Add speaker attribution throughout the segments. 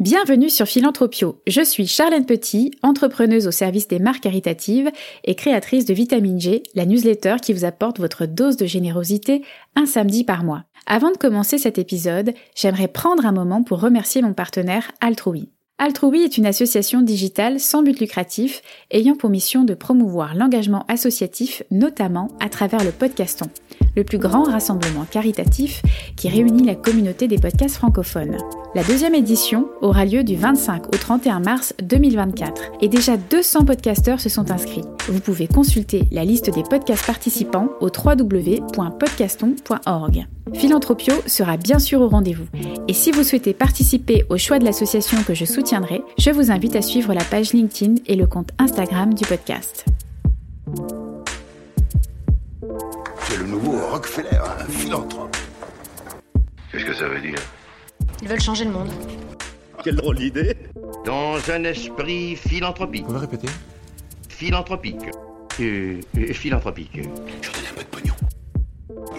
Speaker 1: Bienvenue sur Philanthropio. Je suis Charlène Petit, entrepreneuse au service des marques caritatives et créatrice de Vitamine G, la newsletter qui vous apporte votre dose de générosité un samedi par mois. Avant de commencer cet épisode, j'aimerais prendre un moment pour remercier mon partenaire Altrui. Altrui est une association digitale sans but lucratif ayant pour mission de promouvoir l'engagement associatif, notamment à travers le podcaston, le plus grand rassemblement caritatif qui réunit la communauté des podcasts francophones. La deuxième édition aura lieu du 25 au 31 mars 2024 et déjà 200 podcasteurs se sont inscrits. Vous pouvez consulter la liste des podcasts participants au www.podcaston.org. Philanthropio sera bien sûr au rendez-vous. Et si vous souhaitez participer au choix de l'association que je je vous invite à suivre la page LinkedIn et le compte Instagram du podcast.
Speaker 2: C'est le nouveau Rockefeller, un philanthrope.
Speaker 3: Qu'est-ce que ça veut dire?
Speaker 4: Ils veulent changer le monde.
Speaker 2: Quelle drôle d'idée
Speaker 3: Dans un esprit philanthropique.
Speaker 5: Vous pouvez répéter?
Speaker 3: Philanthropique. Euh, euh, philanthropique.
Speaker 2: Je donne un peu de pognon.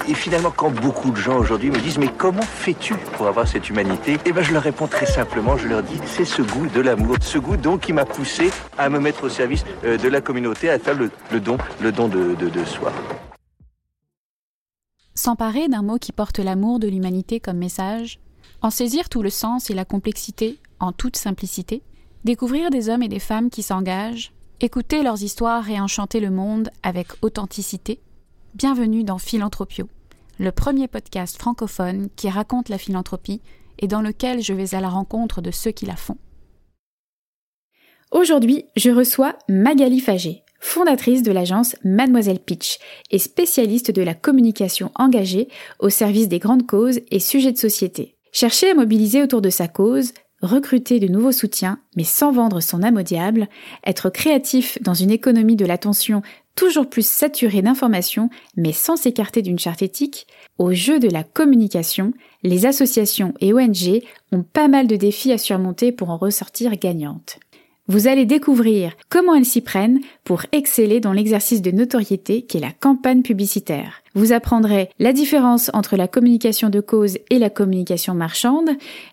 Speaker 6: Et finalement, quand beaucoup de gens aujourd'hui me disent mais comment fais-tu pour avoir cette humanité? Eh ben, je leur réponds très simplement. Je leur dis c'est ce goût de l'amour, ce goût donc qui m'a poussé à me mettre au service euh, de la communauté, à faire le, don, le don de soi.
Speaker 1: S'emparer d'un mot qui porte l'amour de l'humanité comme message, en saisir tout le sens et la complexité en toute simplicité, découvrir des hommes et des femmes qui s'engagent, écouter leurs histoires et enchanter le monde avec authenticité. Bienvenue dans Philanthropio, le premier podcast francophone qui raconte la philanthropie et dans lequel je vais à la rencontre de ceux qui la font. Aujourd'hui, je reçois Magali Fagé, fondatrice de l'agence Mademoiselle Pitch et spécialiste de la communication engagée au service des grandes causes et sujets de société. Chercher à mobiliser autour de sa cause, recruter de nouveaux soutiens, mais sans vendre son âme au diable, être créatif dans une économie de l'attention toujours plus saturée d'informations, mais sans s'écarter d'une charte éthique, au jeu de la communication, les associations et ONG ont pas mal de défis à surmonter pour en ressortir gagnantes. Vous allez découvrir comment elles s'y prennent pour exceller dans l'exercice de notoriété qu'est la campagne publicitaire. Vous apprendrez la différence entre la communication de cause et la communication marchande,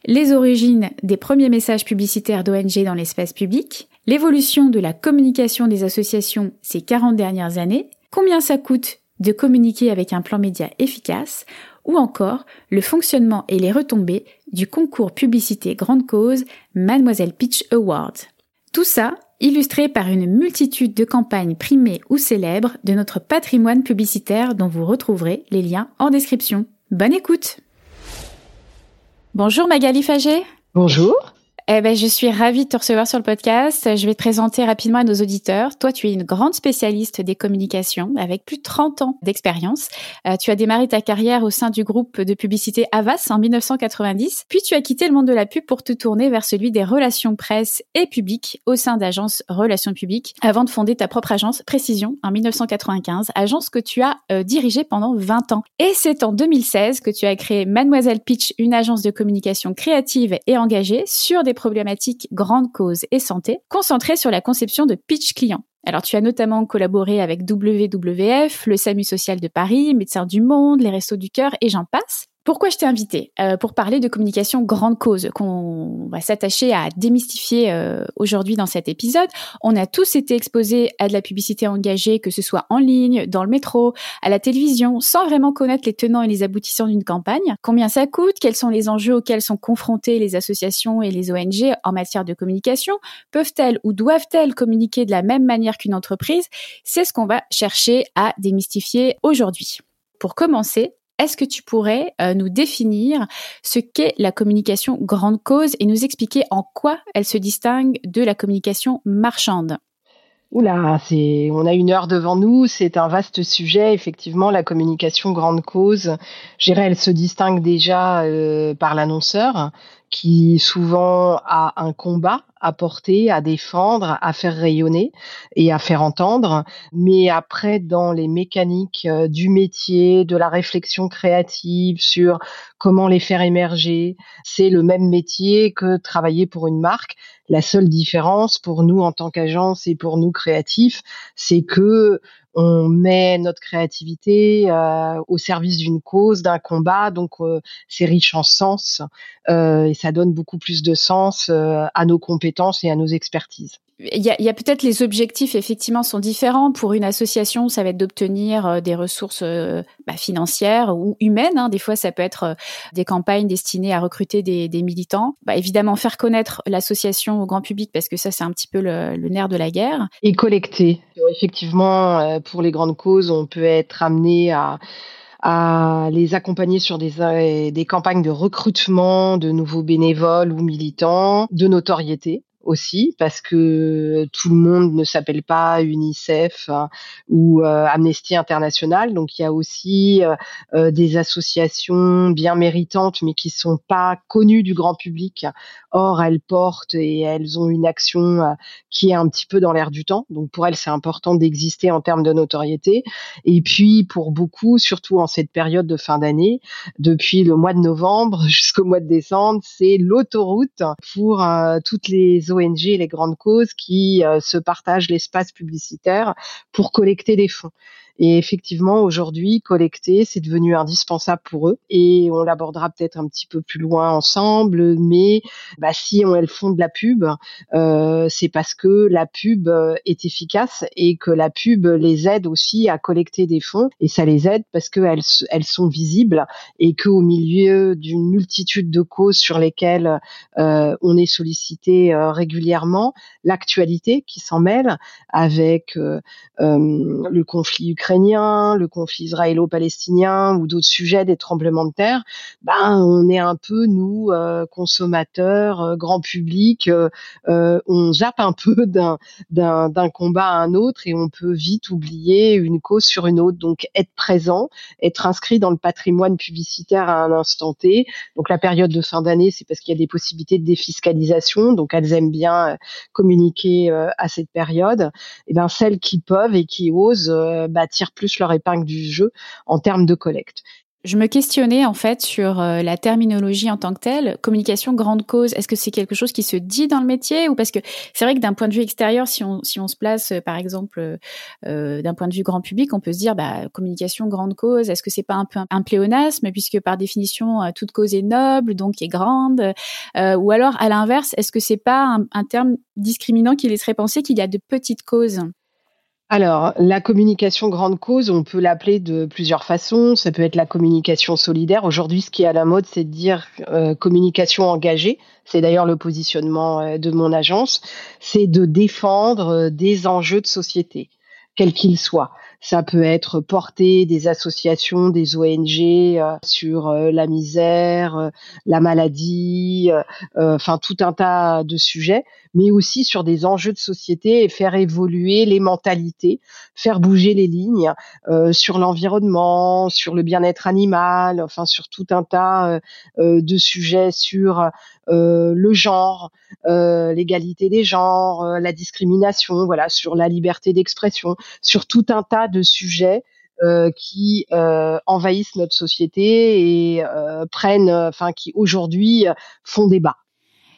Speaker 1: les origines des premiers messages publicitaires d'ONG dans l'espace public, l'évolution de la communication des associations ces 40 dernières années, combien ça coûte de communiquer avec un plan média efficace, ou encore le fonctionnement et les retombées du concours publicité grande cause Mademoiselle Pitch Awards. Tout ça illustré par une multitude de campagnes primées ou célèbres de notre patrimoine publicitaire dont vous retrouverez les liens en description. Bonne écoute! Bonjour Magali Fagé.
Speaker 7: Bonjour
Speaker 1: eh ben, je suis ravie de te recevoir sur le podcast. Je vais te présenter rapidement à nos auditeurs. Toi, tu es une grande spécialiste des communications avec plus de 30 ans d'expérience. Euh, tu as démarré ta carrière au sein du groupe de publicité Avas en 1990, puis tu as quitté le monde de la pub pour te tourner vers celui des relations presse et publiques au sein d'agences Relations publiques avant de fonder ta propre agence Précision en 1995, agence que tu as euh, dirigée pendant 20 ans. Et c'est en 2016 que tu as créé Mademoiselle Pitch, une agence de communication créative et engagée sur des problématiques grandes causes et santé, concentrée sur la conception de pitch client. Alors tu as notamment collaboré avec WWF, le SAMU social de Paris, Médecins du Monde, les Restos du Cœur et j'en passe. Pourquoi je t'ai invité euh, Pour parler de communication grande cause qu'on va s'attacher à démystifier euh, aujourd'hui dans cet épisode. On a tous été exposés à de la publicité engagée, que ce soit en ligne, dans le métro, à la télévision, sans vraiment connaître les tenants et les aboutissants d'une campagne. Combien ça coûte? Quels sont les enjeux auxquels sont confrontés les associations et les ONG en matière de communication? Peuvent-elles ou doivent-elles communiquer de la même manière qu'une entreprise? C'est ce qu'on va chercher à démystifier aujourd'hui. Pour commencer, est-ce que tu pourrais euh, nous définir ce qu'est la communication grande cause et nous expliquer en quoi elle se distingue de la communication marchande?
Speaker 7: Oula, on a une heure devant nous, c'est un vaste sujet. Effectivement, la communication grande cause, je elle se distingue déjà euh, par l'annonceur, qui souvent a un combat à porter, à défendre, à faire rayonner et à faire entendre. Mais après, dans les mécaniques euh, du métier, de la réflexion créative sur comment les faire émerger, c'est le même métier que travailler pour une marque. La seule différence pour nous en tant qu'agence et pour nous créatifs, c'est que on met notre créativité euh, au service d'une cause, d'un combat. Donc euh, c'est riche en sens euh, et ça donne beaucoup plus de sens à nos compétences et à nos expertises
Speaker 1: il y a, a peut-être les objectifs effectivement sont différents. Pour une association, ça va être d'obtenir euh, des ressources euh, bah, financières ou humaines. Hein. Des fois, ça peut être euh, des campagnes destinées à recruter des, des militants. Bah, évidemment, faire connaître l'association au grand public parce que ça, c'est un petit peu le, le, nerf de la guerre.
Speaker 7: Et collecter. Effectivement, pour les grandes causes, on peut être amené à à les accompagner sur des, des campagnes de recrutement de nouveaux bénévoles ou militants, de notoriété aussi parce que tout le monde ne s'appelle pas UNICEF hein, ou euh, Amnesty International. Donc il y a aussi euh, euh, des associations bien méritantes mais qui sont pas connues du grand public. Or elles portent et elles ont une action qui est un petit peu dans l'air du temps. Donc pour elles c'est important d'exister en termes de notoriété. Et puis pour beaucoup, surtout en cette période de fin d'année, depuis le mois de novembre jusqu'au mois de décembre, c'est l'autoroute pour toutes les ONG et les grandes causes qui euh, se partagent l'espace publicitaire pour collecter des fonds. Et effectivement, aujourd'hui, collecter, c'est devenu indispensable pour eux. Et on l'abordera peut-être un petit peu plus loin ensemble. Mais bah, si on, elles font de la pub, euh, c'est parce que la pub euh, est efficace et que la pub les aide aussi à collecter des fonds. Et ça les aide parce qu'elles elles sont visibles et qu'au milieu d'une multitude de causes sur lesquelles euh, on est sollicité euh, régulièrement, l'actualité qui s'en mêle avec euh, le conflit ukrainien le conflit israélo-palestinien ou d'autres sujets, des tremblements de terre, ben on est un peu nous euh, consommateurs, euh, grand public, euh, on zappe un peu d'un combat à un autre et on peut vite oublier une cause sur une autre. Donc être présent, être inscrit dans le patrimoine publicitaire à un instant T. Donc la période de fin d'année, c'est parce qu'il y a des possibilités de défiscalisation, donc elles aiment bien communiquer à cette période. Et ben celles qui peuvent et qui osent bah, plus leur épingle du jeu en termes de collecte.
Speaker 1: Je me questionnais en fait sur euh, la terminologie en tant que telle. Communication grande cause, est-ce que c'est quelque chose qui se dit dans le métier ou parce que c'est vrai que d'un point de vue extérieur, si on, si on se place euh, par exemple euh, d'un point de vue grand public, on peut se dire bah, communication grande cause, est-ce que c'est pas un peu un, pléonasme puisque par définition toute cause est noble donc est grande ou alors à l'inverse, est-ce que c'est pas un terme discriminant qui laisserait penser qu'il y a de petites causes?
Speaker 7: Alors, la communication grande cause, on peut l'appeler de plusieurs façons. Ça peut être la communication solidaire. Aujourd'hui, ce qui est à la mode, c'est de dire euh, communication engagée. C'est d'ailleurs le positionnement euh, de mon agence. C'est de défendre euh, des enjeux de société, quels qu'ils soient. Ça peut être porter des associations, des ONG euh, sur euh, la misère, euh, la maladie, enfin tout un tas de sujets, mais aussi sur des enjeux de société et faire évoluer les mentalités, faire bouger les lignes sur l'environnement, sur le bien-être animal, enfin sur tout un tas de sujets sur le genre, l'égalité des genres, la discrimination, voilà, sur la liberté d'expression, sur tout un tas de sujets euh, qui euh, envahissent notre société et euh, prennent, enfin, qui aujourd'hui font débat.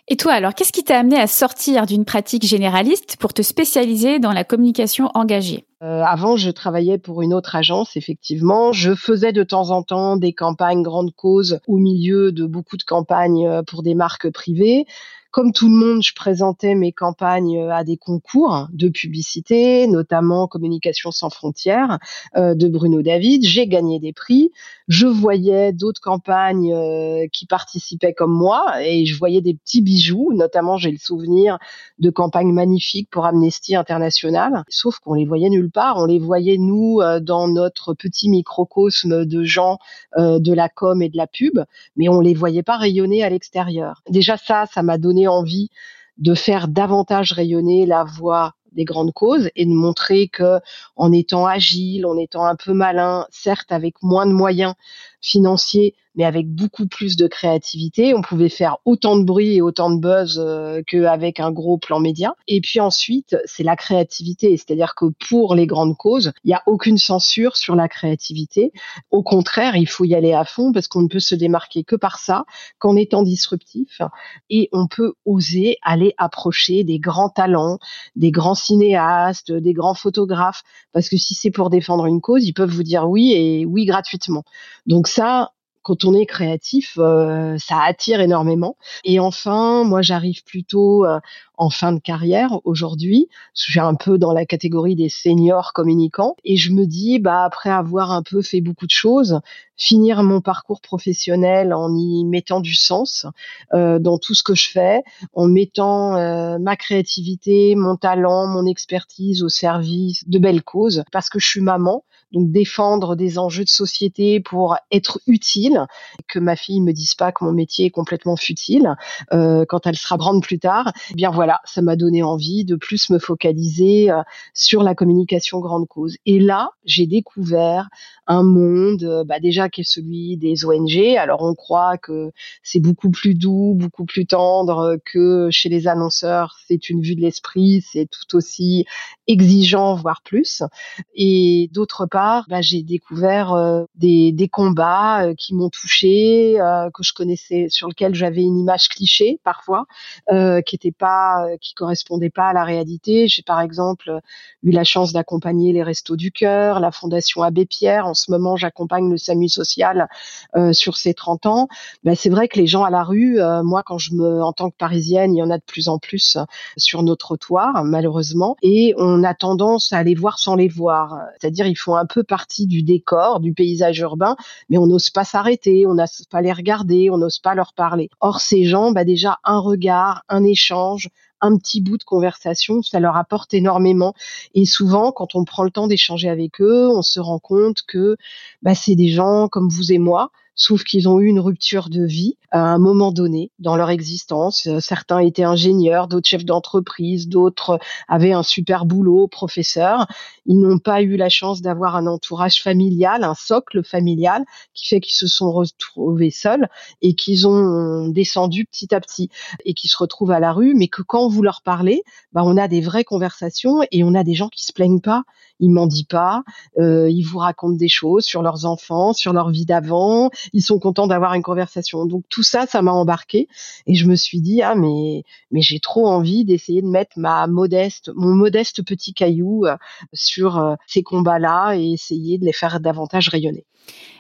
Speaker 1: Et toi, alors, qu'est-ce qui t'a amené à sortir d'une pratique généraliste pour te spécialiser dans la communication engagée?
Speaker 7: Avant, je travaillais pour une autre agence, effectivement. Je faisais de temps en temps des campagnes grandes causes au milieu de beaucoup de campagnes pour des marques privées. Comme tout le monde, je présentais mes campagnes euh, à des concours de publicité, notamment Communication sans frontières euh, de Bruno David. J'ai gagné des prix. Je voyais d'autres campagnes euh, qui participaient comme moi et je voyais des petits bijoux. Notamment, j'ai le souvenir de campagnes magnifiques pour Amnesty International. Sauf qu'on les voyait nulle part. On les voyait nous dans notre petit microcosme de gens de la com et de la pub, mais on les voyait pas rayonner à l'extérieur. Déjà ça, ça m'a donné envie de faire davantage rayonner la voix des grandes causes et de montrer que en étant agile, en étant un peu malin, certes avec moins de moyens, financier, mais avec beaucoup plus de créativité. On pouvait faire autant de bruit et autant de buzz euh, qu'avec un gros plan média. Et puis ensuite, c'est la créativité, c'est-à-dire que pour les grandes causes, il n'y a aucune censure sur la créativité. Au contraire, il faut y aller à fond parce qu'on ne peut se démarquer que par ça, qu'en étant disruptif, et on peut oser aller approcher des grands talents, des grands cinéastes, des grands photographes, parce que si c'est pour défendre une cause, ils peuvent vous dire oui et oui gratuitement. Donc ça, quand on est créatif, euh, ça attire énormément. Et enfin, moi, j'arrive plutôt euh, en fin de carrière aujourd'hui. Je suis un peu dans la catégorie des seniors communicants. Et je me dis, bah, après avoir un peu fait beaucoup de choses, finir mon parcours professionnel en y mettant du sens euh, dans tout ce que je fais, en mettant ma créativité, mon talent, mon expertise au service de belles causes, parce que je suis maman, donc défendre des enjeux de société pour être utile, que ma fille me dise pas que mon métier est complètement futile euh, quand elle sera grande plus tard. Eh bien voilà, ça m'a donné envie de plus me focaliser euh, sur la communication grande cause. Et là, j'ai découvert un monde, euh, bah déjà qui est celui des ONG. Alors on croit que c'est beaucoup plus doux, beaucoup plus tendre que chez les annonceurs. C'est une vue de l'esprit, c'est tout aussi exigeant, voire plus. Et d'autre part bah, j'ai découvert des, des, combats qui m'ont touché, euh, que je connaissais, sur lesquels j'avais une image cliché parfois, qui était pas, qui correspondait pas à la réalité. J'ai par exemple eu la chance d'accompagner les Restos du Cœur, la Fondation Abbé Pierre. En ce moment, j'accompagne le SAMU social sur ses 30 ans. Bah, c'est vrai que les gens à la rue, moi, quand je me, en tant que Parisienne, il y en a de plus en plus sur nos trottoirs, malheureusement, et on a tendance à les voir sans les voir. C'est-à-dire, ils font un peu partie du décor, du paysage urbain, mais on n'ose pas s'arrêter, on n'ose pas les regarder, on n'ose pas leur parler. Or, ces gens, bah déjà, un regard, un échange, un petit bout de conversation, ça leur apporte énormément. Et souvent, quand on prend le temps d'échanger avec eux, on se rend compte que bah, c'est des gens comme vous et moi, sauf qu'ils ont eu une rupture de vie à un moment donné dans leur existence. Euh, certains étaient ingénieurs, d'autres chefs d'entreprise, d'autres avaient un super boulot, professeur. Ils n'ont pas eu la chance d'avoir un entourage familial, un socle familial, qui fait qu'ils se sont retrouvés seuls et qu'ils ont descendu petit à petit et qui se retrouvent à la rue, mais que quand vous leur parlez, bah, on a des vraies conversations et on a des gens qui se plaignent pas, ils mendient pas, euh, ils vous racontent des choses sur leurs enfants, sur leur vie d'avant, ils sont contents d'avoir une conversation. Donc tout ça, ça m'a embarqué et je me suis dit ah mais mais j'ai trop envie d'essayer de mettre ma modeste mon modeste petit caillou euh, sur euh, ces combats-là et essayer de les faire davantage rayonner.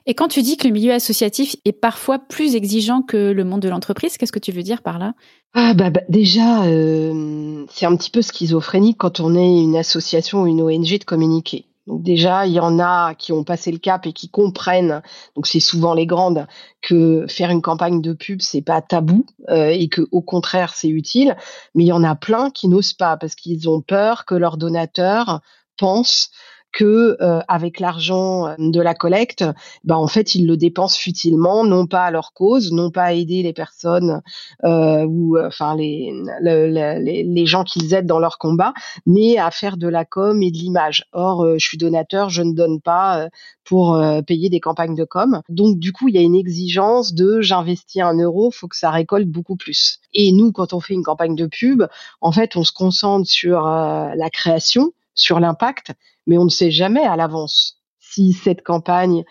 Speaker 1: Et quand tu dis que le milieu associatif est parfois plus exigeant que le monde de l'entreprise, qu'est-ce que tu veux dire par là?
Speaker 7: Ah bah, bah déjà, euh, c'est un petit peu schizophrénique quand on est une association ou une ONG de communiquer. Donc déjà, il y en a qui ont passé le cap et qui comprennent, donc c'est souvent les grandes, que faire une campagne de pub c'est pas tabou euh, et que au contraire c'est utile. Mais il y en a plein qui n'osent pas parce qu'ils ont peur que leurs donateurs pensent que euh, avec l'argent euh, de la collecte, bah en fait ils le dépensent futilement, non pas à leur cause, non pas à aider les personnes euh, ou euh, enfin les, les, les gens qu'ils aident dans leur combat, mais à faire de la com et de l'image. Or, je suis donateur, je ne donne pas pour payer des campagnes de com. Donc du coup, il y a une exigence de j'investis un euro, faut que ça récolte beaucoup plus. Et nous, quand on fait une campagne de pub, en fait, on se concentre sur la création sur l'impact, mais on ne sait jamais à l'avance si cette campagne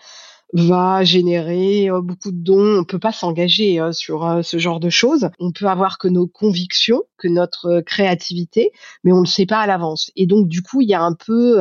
Speaker 7: va générer euh, beaucoup de dons. On peut pas s'engager euh, sur euh, ce genre de choses. On peut avoir que nos convictions, que notre créativité, mais on ne sait pas à l'avance. Et donc du coup, il y a un peu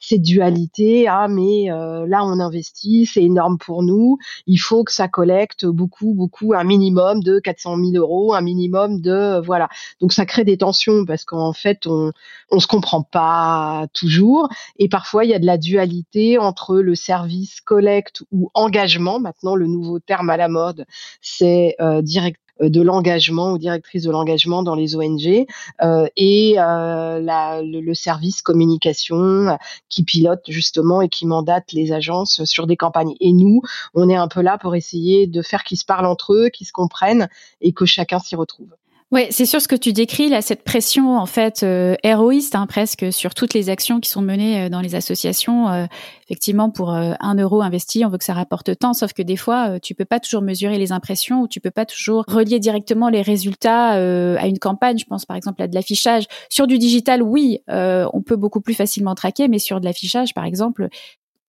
Speaker 7: cette dualité ah mais euh, là on investit c'est énorme pour nous. Il faut que ça collecte beaucoup beaucoup un minimum de 400 000 euros un minimum de voilà donc ça crée des tensions parce qu'en fait on on se comprend pas toujours. Et parfois il y a de la dualité entre le service collecte ou engagement. Maintenant le nouveau terme à la mode c'est euh, direct euh, de l'engagement ou directrice de l'engagement dans les ONG euh, et euh, le, le, service communication qui pilote justement et qui mandate les agences sur des campagnes. Et nous, on est un peu là pour essayer de faire qu'ils se parlent entre eux, qu'ils se comprennent et que chacun s'y retrouve.
Speaker 1: Ouais, c'est sûr ce que tu décris là, cette pression en fait euh, héroïste hein, presque sur toutes les actions qui sont menées euh, dans les associations. Euh, effectivement, pour un euro investi, on veut que ça rapporte tant, sauf que des fois, tu peux pas toujours mesurer les impressions ou tu peux pas toujours relier directement les résultats à une campagne. Je pense par exemple à de l'affichage. Sur du digital, oui, on peut beaucoup plus facilement traquer, mais sur de l'affichage, par exemple,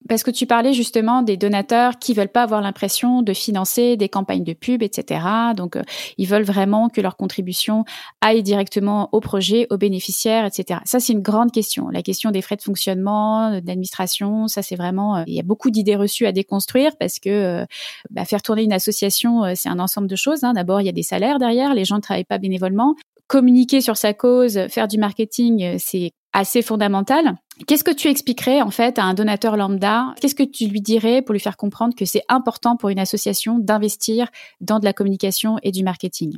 Speaker 1: parce que tu parlais justement des donateurs qui veulent pas avoir l'impression de financer des campagnes de pub, etc. Donc, euh, ils veulent vraiment que leur contribution aille directement au projet, aux bénéficiaires, etc. Ça, c'est une grande question. La question des frais de fonctionnement, d'administration, ça, c'est vraiment. Euh, il y a beaucoup d'idées reçues à déconstruire parce que euh, bah, faire tourner une association, c'est un ensemble de choses. Hein. D'abord, il y a des salaires derrière. Les gens ne travaillent pas bénévolement. Communiquer sur sa cause, faire du marketing, c'est assez fondamental. Qu'est-ce que tu expliquerais en fait à un donateur lambda? Qu'est-ce que tu lui dirais pour lui faire comprendre que c'est important pour une association d'investir dans de la communication et du marketing?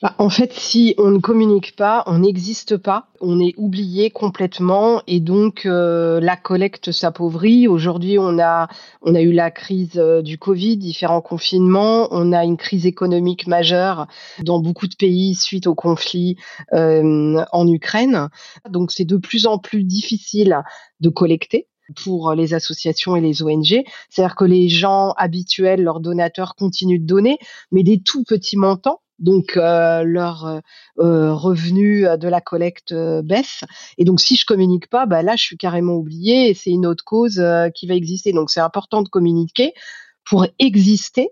Speaker 7: Bah, en fait, si on ne communique pas, on n'existe pas, on est oublié complètement et donc euh, la collecte s'appauvrit. Aujourd'hui, on a on a eu la crise euh, du Covid, différents confinements, on a une crise économique majeure dans beaucoup de pays suite au conflit euh, en Ukraine. Donc, c'est de plus en plus difficile de collecter pour les associations et les ONG. C'est-à-dire que les gens habituels, leurs donateurs, continuent de donner, mais des tout petits montants donc euh, leur euh, euh revenu de la collecte baisse. Et donc si je communique pas, bah là je suis carrément oublié et c'est une autre cause qui va exister. Donc c'est important de communiquer pour exister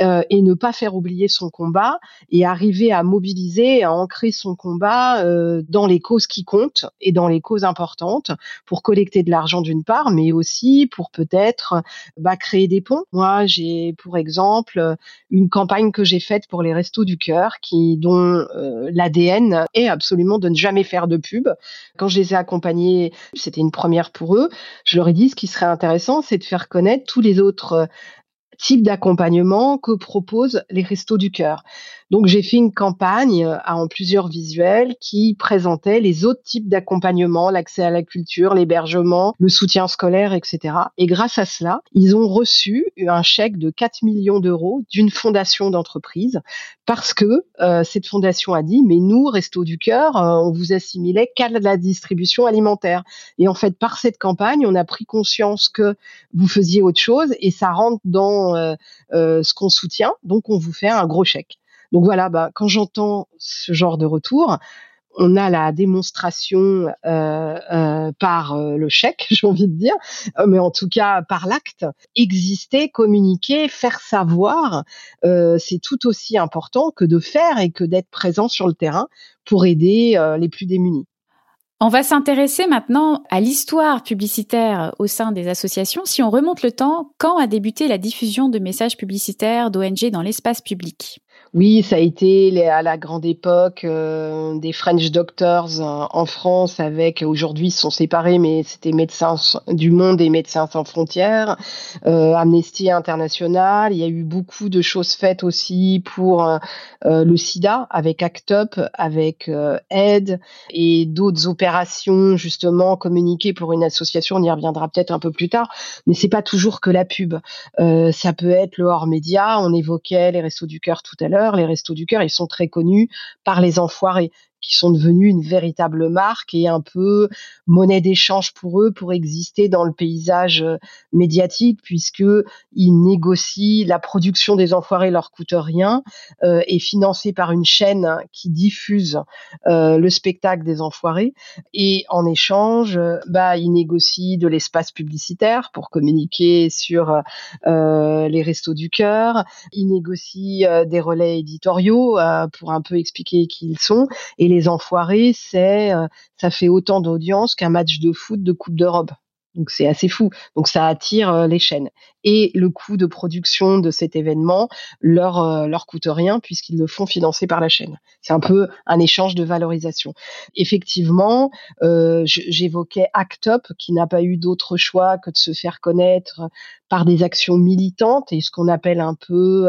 Speaker 7: euh, et ne pas faire oublier son combat et arriver à mobiliser, à ancrer son combat euh, dans les causes qui comptent et dans les causes importantes pour collecter de l'argent d'une part, mais aussi pour peut-être bah, créer des ponts. Moi, j'ai pour exemple une campagne que j'ai faite pour les Restos du Cœur, qui dont euh, l'ADN est absolument de ne jamais faire de pub. Quand je les ai accompagnés, c'était une première pour eux. Je leur ai dit ce qui serait intéressant, c'est de faire connaître tous les autres type d'accompagnement que proposent les Restos du Cœur. Donc j'ai fait une campagne euh, en plusieurs visuels qui présentait les autres types d'accompagnement, l'accès à la culture, l'hébergement, le soutien scolaire, etc. Et grâce à cela, ils ont reçu un chèque de 4 millions d'euros d'une fondation d'entreprise parce que euh, cette fondation a dit, mais nous, Restos du Cœur, euh, on vous assimilait qu'à la distribution alimentaire. Et en fait, par cette campagne, on a pris conscience que vous faisiez autre chose et ça rentre dans ce qu'on soutient, donc on vous fait un gros chèque. Donc voilà, bah, quand j'entends ce genre de retour, on a la démonstration euh, euh, par euh, le chèque, j'ai envie de dire, mais en tout cas par l'acte. Exister, communiquer, faire savoir, c'est tout aussi important que de faire et que d'être présent sur le terrain pour aider les plus démunis.
Speaker 1: On va s'intéresser maintenant à l'histoire publicitaire au sein des associations. Si on remonte le temps, quand a débuté la diffusion de messages publicitaires d'ONG dans l'espace public?
Speaker 7: Oui, ça a été à la grande époque euh, des French Doctors euh, en France avec, aujourd'hui ils sont séparés, mais c'était Médecins du Monde et Médecins sans frontières, euh, Amnesty International. Il y a eu beaucoup de choses faites aussi pour le sida avec ACT UP, avec Aide et d'autres opérations justement communiquées pour une association. On y reviendra peut-être un peu plus tard, mais c'est pas toujours que la pub. ça peut être le hors média. On évoquait les Restos du Cœur tout à l'heure les Restos du Cœur, ils sont très connus par les enfoirés qui sont devenus une véritable marque et un peu monnaie d'échange pour eux pour exister dans le paysage euh, médiatique puisque ils négocient la production des enfoirés leur coûte rien euh, et financée par une chaîne qui diffuse euh, le spectacle des enfoirés. Et en échange bah ils négocient de l'espace publicitaire pour communiquer sur les restos du cœur. Ils négocient des relais éditoriaux pour un peu expliquer qui ils sont les enfoirés, c'est euh, ça fait autant d'audience qu'un match de foot de Coupe d'Europe. Donc c'est assez fou. Donc ça attire euh, les chaînes. Et le coût de production de cet événement leur euh, leur coûte rien puisqu'ils le font financer par la chaîne. C'est un peu un échange de valorisation. Effectivement, j'évoquais Act Up qui n'a pas eu d'autre choix que de se faire connaître par des actions militantes et ce qu'on appelle un peu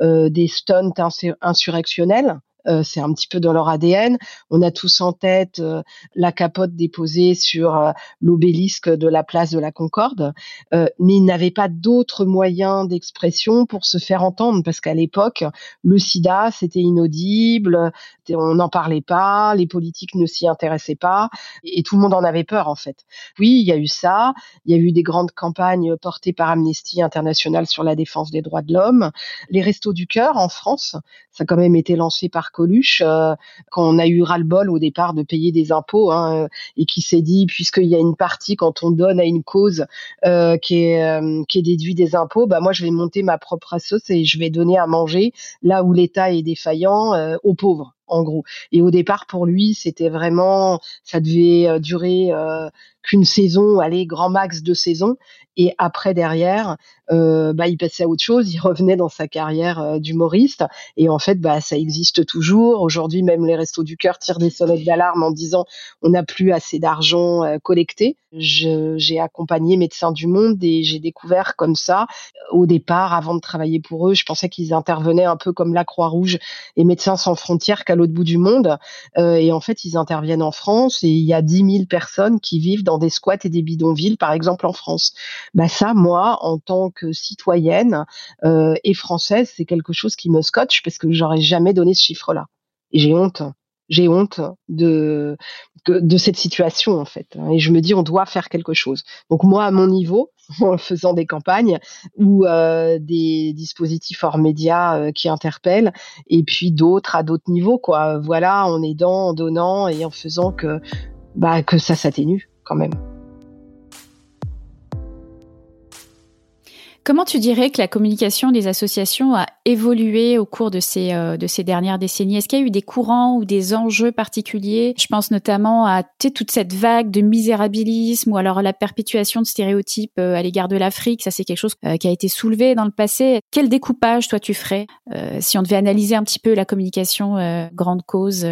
Speaker 7: des stunts insurrectionnels c'est un petit peu dans leur ADN. On a tous en tête euh, la capote déposée sur euh, l'obélisque de la place de la Concorde, mais ils n'avaient pas d'autres moyens d'expression pour se faire entendre parce qu'à l'époque, le SIDA c'était inaudible, on n'en parlait pas, les politiques ne s'y intéressaient pas et tout le monde en avait peur en fait. Oui, il y a eu ça, il y a eu des grandes campagnes portées par Amnesty International sur la défense des droits de l'homme, les restos du cœur en France, ça a quand même été lancé par Coluche euh, quand on a eu ras-le-bol au départ de payer des impôts hein, et qui s'est dit puisqu'il y a une partie quand on donne à une cause euh, qui est euh, qui des impôts, bah moi je vais monter ma propre sauce et je vais donner à manger là où l'État est défaillant aux pauvres en gros. Et au départ, pour lui, c'était vraiment, ça devait durer qu'une saison, allez, grand max deux saisons. Et après, derrière, euh, bah, il passait à autre chose, il revenait dans sa carrière euh, d'humoriste. Et en fait, bah, ça existe toujours. Aujourd'hui, même les Restos du Cœur tirent des sonnettes d'alarme en disant on n'a plus assez d'argent euh, collecté. J'ai accompagné Médecins du Monde et j'ai découvert comme ça, au départ, avant de travailler pour eux, je pensais qu'ils intervenaient un peu comme la Croix-Rouge et Médecins sans frontières l'autre bout du monde. Euh, et en fait, ils interviennent en France et il y a 10 000 personnes qui vivent dans des squats et des bidonvilles, par exemple en France. Bah ça, moi, en tant que citoyenne euh, et française, c'est quelque chose qui me scotche parce que j'aurais jamais donné ce chiffre-là. Et j'ai honte. J'ai honte de, de, cette situation en fait. Et je me dis on doit faire quelque chose. Donc moi à mon niveau, en faisant des campagnes ou euh, des dispositifs hors médias euh, qui interpellent, et puis d'autres à d'autres niveaux quoi. Voilà, en aidant, en donnant et en faisant que bah que ça s'atténue quand même.
Speaker 1: Comment tu dirais que la communication des associations a évolué au cours de ces, euh, de ces dernières décennies? Est-ce qu'il y a eu des courants ou des enjeux particuliers? Je pense notamment à toute cette vague de misérabilisme ou alors la perpétuation de stéréotypes euh, à l'égard de l'Afrique. Ça, c'est quelque chose euh, qui a été soulevé dans le passé. Quel découpage, toi, tu ferais si on devait analyser un petit peu la communication grande cause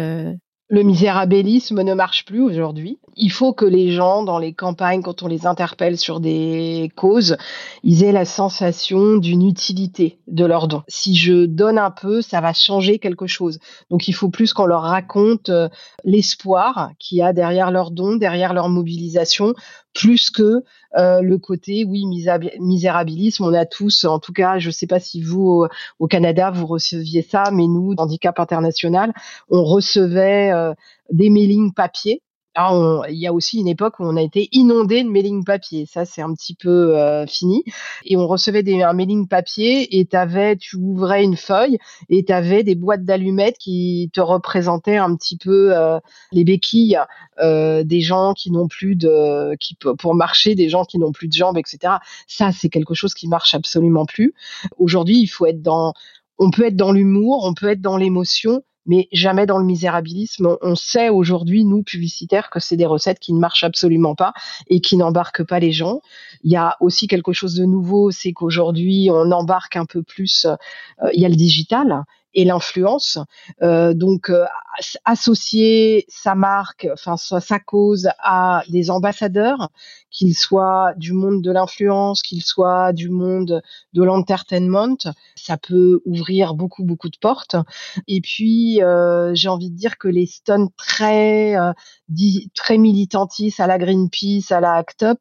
Speaker 7: le misérabilisme ne marche plus aujourd'hui. Il faut que les gens, dans les campagnes, quand on les interpelle sur des causes, ils aient la sensation d'une utilité de leur don. Si je donne un peu, ça va changer quelque chose. Donc il faut plus qu'on leur raconte euh, l'espoir qu'il y a derrière leur don, derrière leur mobilisation, plus que euh, le côté, oui, misérabilisme. On a tous, en tout cas, je ne sais pas si vous, au, Canada, vous receviez ça, mais nous, Handicap International, on recevait euh, des mailings papier ah, il y a aussi une époque où on a été inondé de mailing papier. Ça, c'est un petit peu euh, fini. Et on recevait des, un mailing papier et avais, tu ouvrais une feuille et tu avais des boîtes d'allumettes qui te représentaient un petit peu euh, les béquilles euh, des gens qui n'ont plus de, qui pour marcher, des gens qui n'ont plus de jambes, etc. Ça, c'est quelque chose qui marche absolument plus. Aujourd'hui, il faut être dans, on peut être dans l'humour, on peut être dans l'émotion, mais jamais dans le misérabilisme. On sait aujourd'hui, nous, publicitaires, que c'est des recettes qui ne marchent absolument pas et qui n'embarquent pas les gens. Il y a aussi quelque chose de nouveau, c'est qu'aujourd'hui, on embarque un peu plus, euh, il y a le digital et l'influence. Euh, donc, euh, associer sa marque, enfin sa cause à des ambassadeurs, qu'ils soient du monde de l'influence, qu'ils soient du monde de l'entertainment, ça peut ouvrir beaucoup beaucoup de portes. Et puis euh, j'ai envie de dire que les stunts très euh, très militantistes à la Greenpeace, à la Act Up,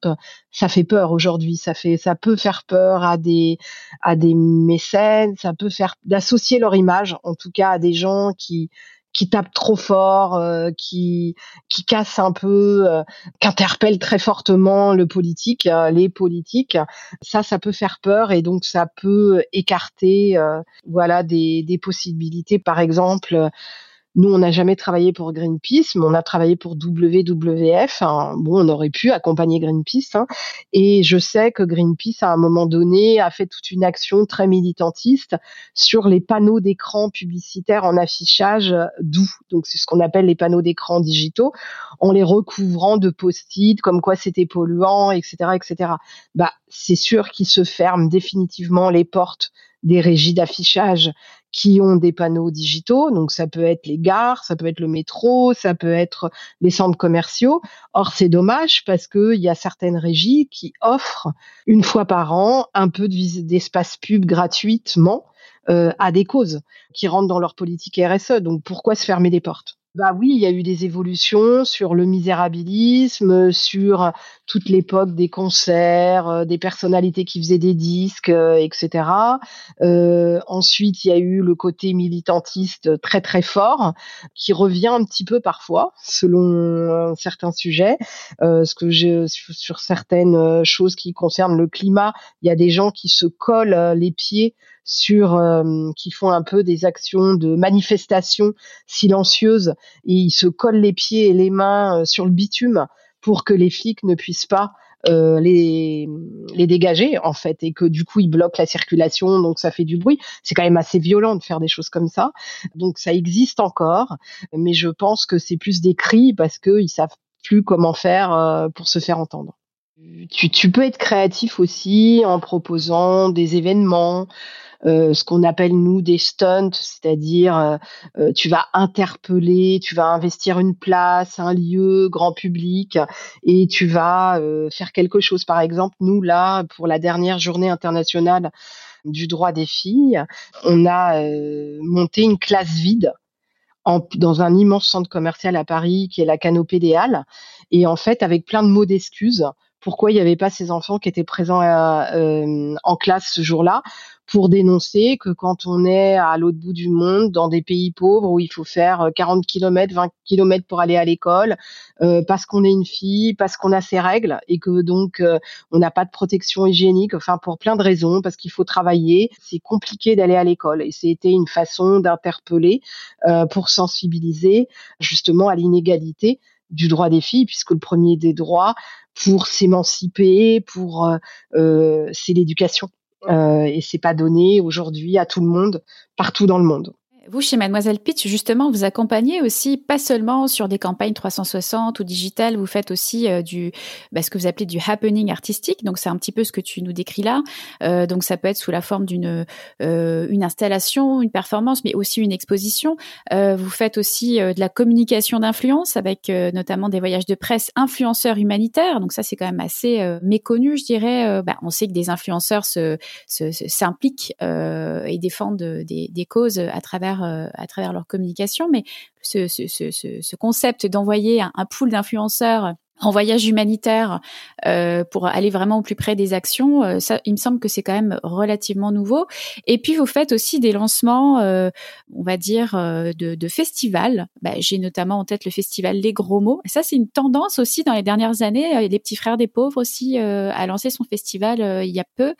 Speaker 7: ça fait peur aujourd'hui. Ça fait ça peut faire peur à des à des mécènes, ça peut faire d'associer leur image, en tout cas à des gens qui qui tape trop fort, euh, qui qui casse un peu, euh, qui interpelle très fortement le politique, euh, les politiques. Ça, ça peut faire peur et donc ça peut écarter, voilà, des, des possibilités. Par exemple, nous, on n'a jamais travaillé pour Greenpeace, mais on a travaillé pour WWF. Hein. Bon, on aurait pu accompagner Greenpeace. Hein. Et je sais que Greenpeace, à un moment donné, a fait toute une action très militantiste sur les panneaux d'écran publicitaires en affichage doux. Donc, c'est ce qu'on appelle les panneaux d'écran digitaux, en les recouvrant de post-it, comme quoi c'était polluant, etc., etc. Bah, c'est sûr qu'ils se ferment définitivement les portes des régies d'affichage qui ont des panneaux digitaux. Donc ça peut être les gares, ça peut être le métro, ça peut être les centres commerciaux. Or c'est dommage parce qu'il y a certaines régies qui offrent une fois par an un peu d'espace pub gratuitement euh, à des causes qui rentrent dans leur politique RSE. Donc pourquoi se fermer les portes? Bah oui, il y a eu des évolutions sur le misérabilisme, sur toute l'époque des concerts, euh, des personnalités qui faisaient des disques, euh, etc. Euh, ensuite, il y a eu le côté militantiste très très fort, qui revient un petit peu parfois, selon certains sujets. ce que je, sur certaines choses qui concernent le climat, il y a des gens qui se collent les pieds sur euh, qui font un peu des actions de manifestation silencieuses et ils se collent les pieds et les mains euh, sur le bitume pour que les flics ne puissent pas euh, les, les dégager en fait et que du coup ils bloquent la circulation donc ça fait du bruit. C'est quand même assez violent de faire des choses comme ça. Donc ça existe encore mais je pense que c'est plus des cris parce qu'ils savent plus comment faire pour se faire entendre tu, tu peux être créatif aussi en proposant des événements euh, ce qu'on appelle nous des stunts, c'est-à-dire euh, euh, tu vas interpeller, tu vas investir une place, un lieu grand public et tu vas faire quelque chose. Par exemple, nous là pour la dernière journée internationale du droit des filles, on a monté une classe vide dans un immense centre commercial à Paris qui est la Canopée des Halles. Et en fait, avec plein de mots d'excuses, pourquoi il n'y avait pas ces enfants qui étaient présents en classe ce jour-là pour dénoncer que quand on est à l'autre bout du monde, dans des pays pauvres où il faut faire 40 km, 20 km pour aller à l'école, euh, parce qu'on est une fille, parce qu'on a ses règles et que donc euh, on n'a pas de protection hygiénique, enfin pour plein de raisons, parce qu'il faut travailler, c'est compliqué d'aller à l'école. Et c'était une façon d'interpeller euh, pour sensibiliser justement à l'inégalité du droit des filles, puisque le premier des droits pour s'émanciper, pour euh, c'est l'éducation. Euh, et c'est pas donné aujourd'hui à tout le monde, partout dans le monde.
Speaker 1: Vous, chez Mademoiselle Pitch, justement, vous accompagnez aussi pas seulement sur des campagnes 360 ou digitales, vous faites aussi euh, du, bah, ce que vous appelez du happening artistique. Donc, c'est un petit peu ce que tu nous décris là. Euh, donc, ça peut être sous la forme d'une euh, une installation, une performance, mais aussi une exposition. Euh, vous faites aussi de la communication d'influence avec notamment des voyages de presse influenceurs humanitaires. Donc, ça, c'est quand même assez méconnu, je dirais. Bah, on sait que des influenceurs se, s'impliquent et défendent des, des causes à travers euh, à travers leur communication, mais ce, ce, ce, ce concept d'envoyer un, un pool d'influenceurs en voyage humanitaire euh, pour aller vraiment au plus près des actions, euh, ça, il me semble que c'est quand même relativement nouveau. Et puis vous faites aussi des lancements, euh, on va dire, euh, de, de, festivals. Bah, J'ai notamment en tête le festival Les Gros Mots. Et ça, c'est une tendance aussi dans les dernières années. Les Petits Frères des Pauvres aussi a lancé son festival il y a peu.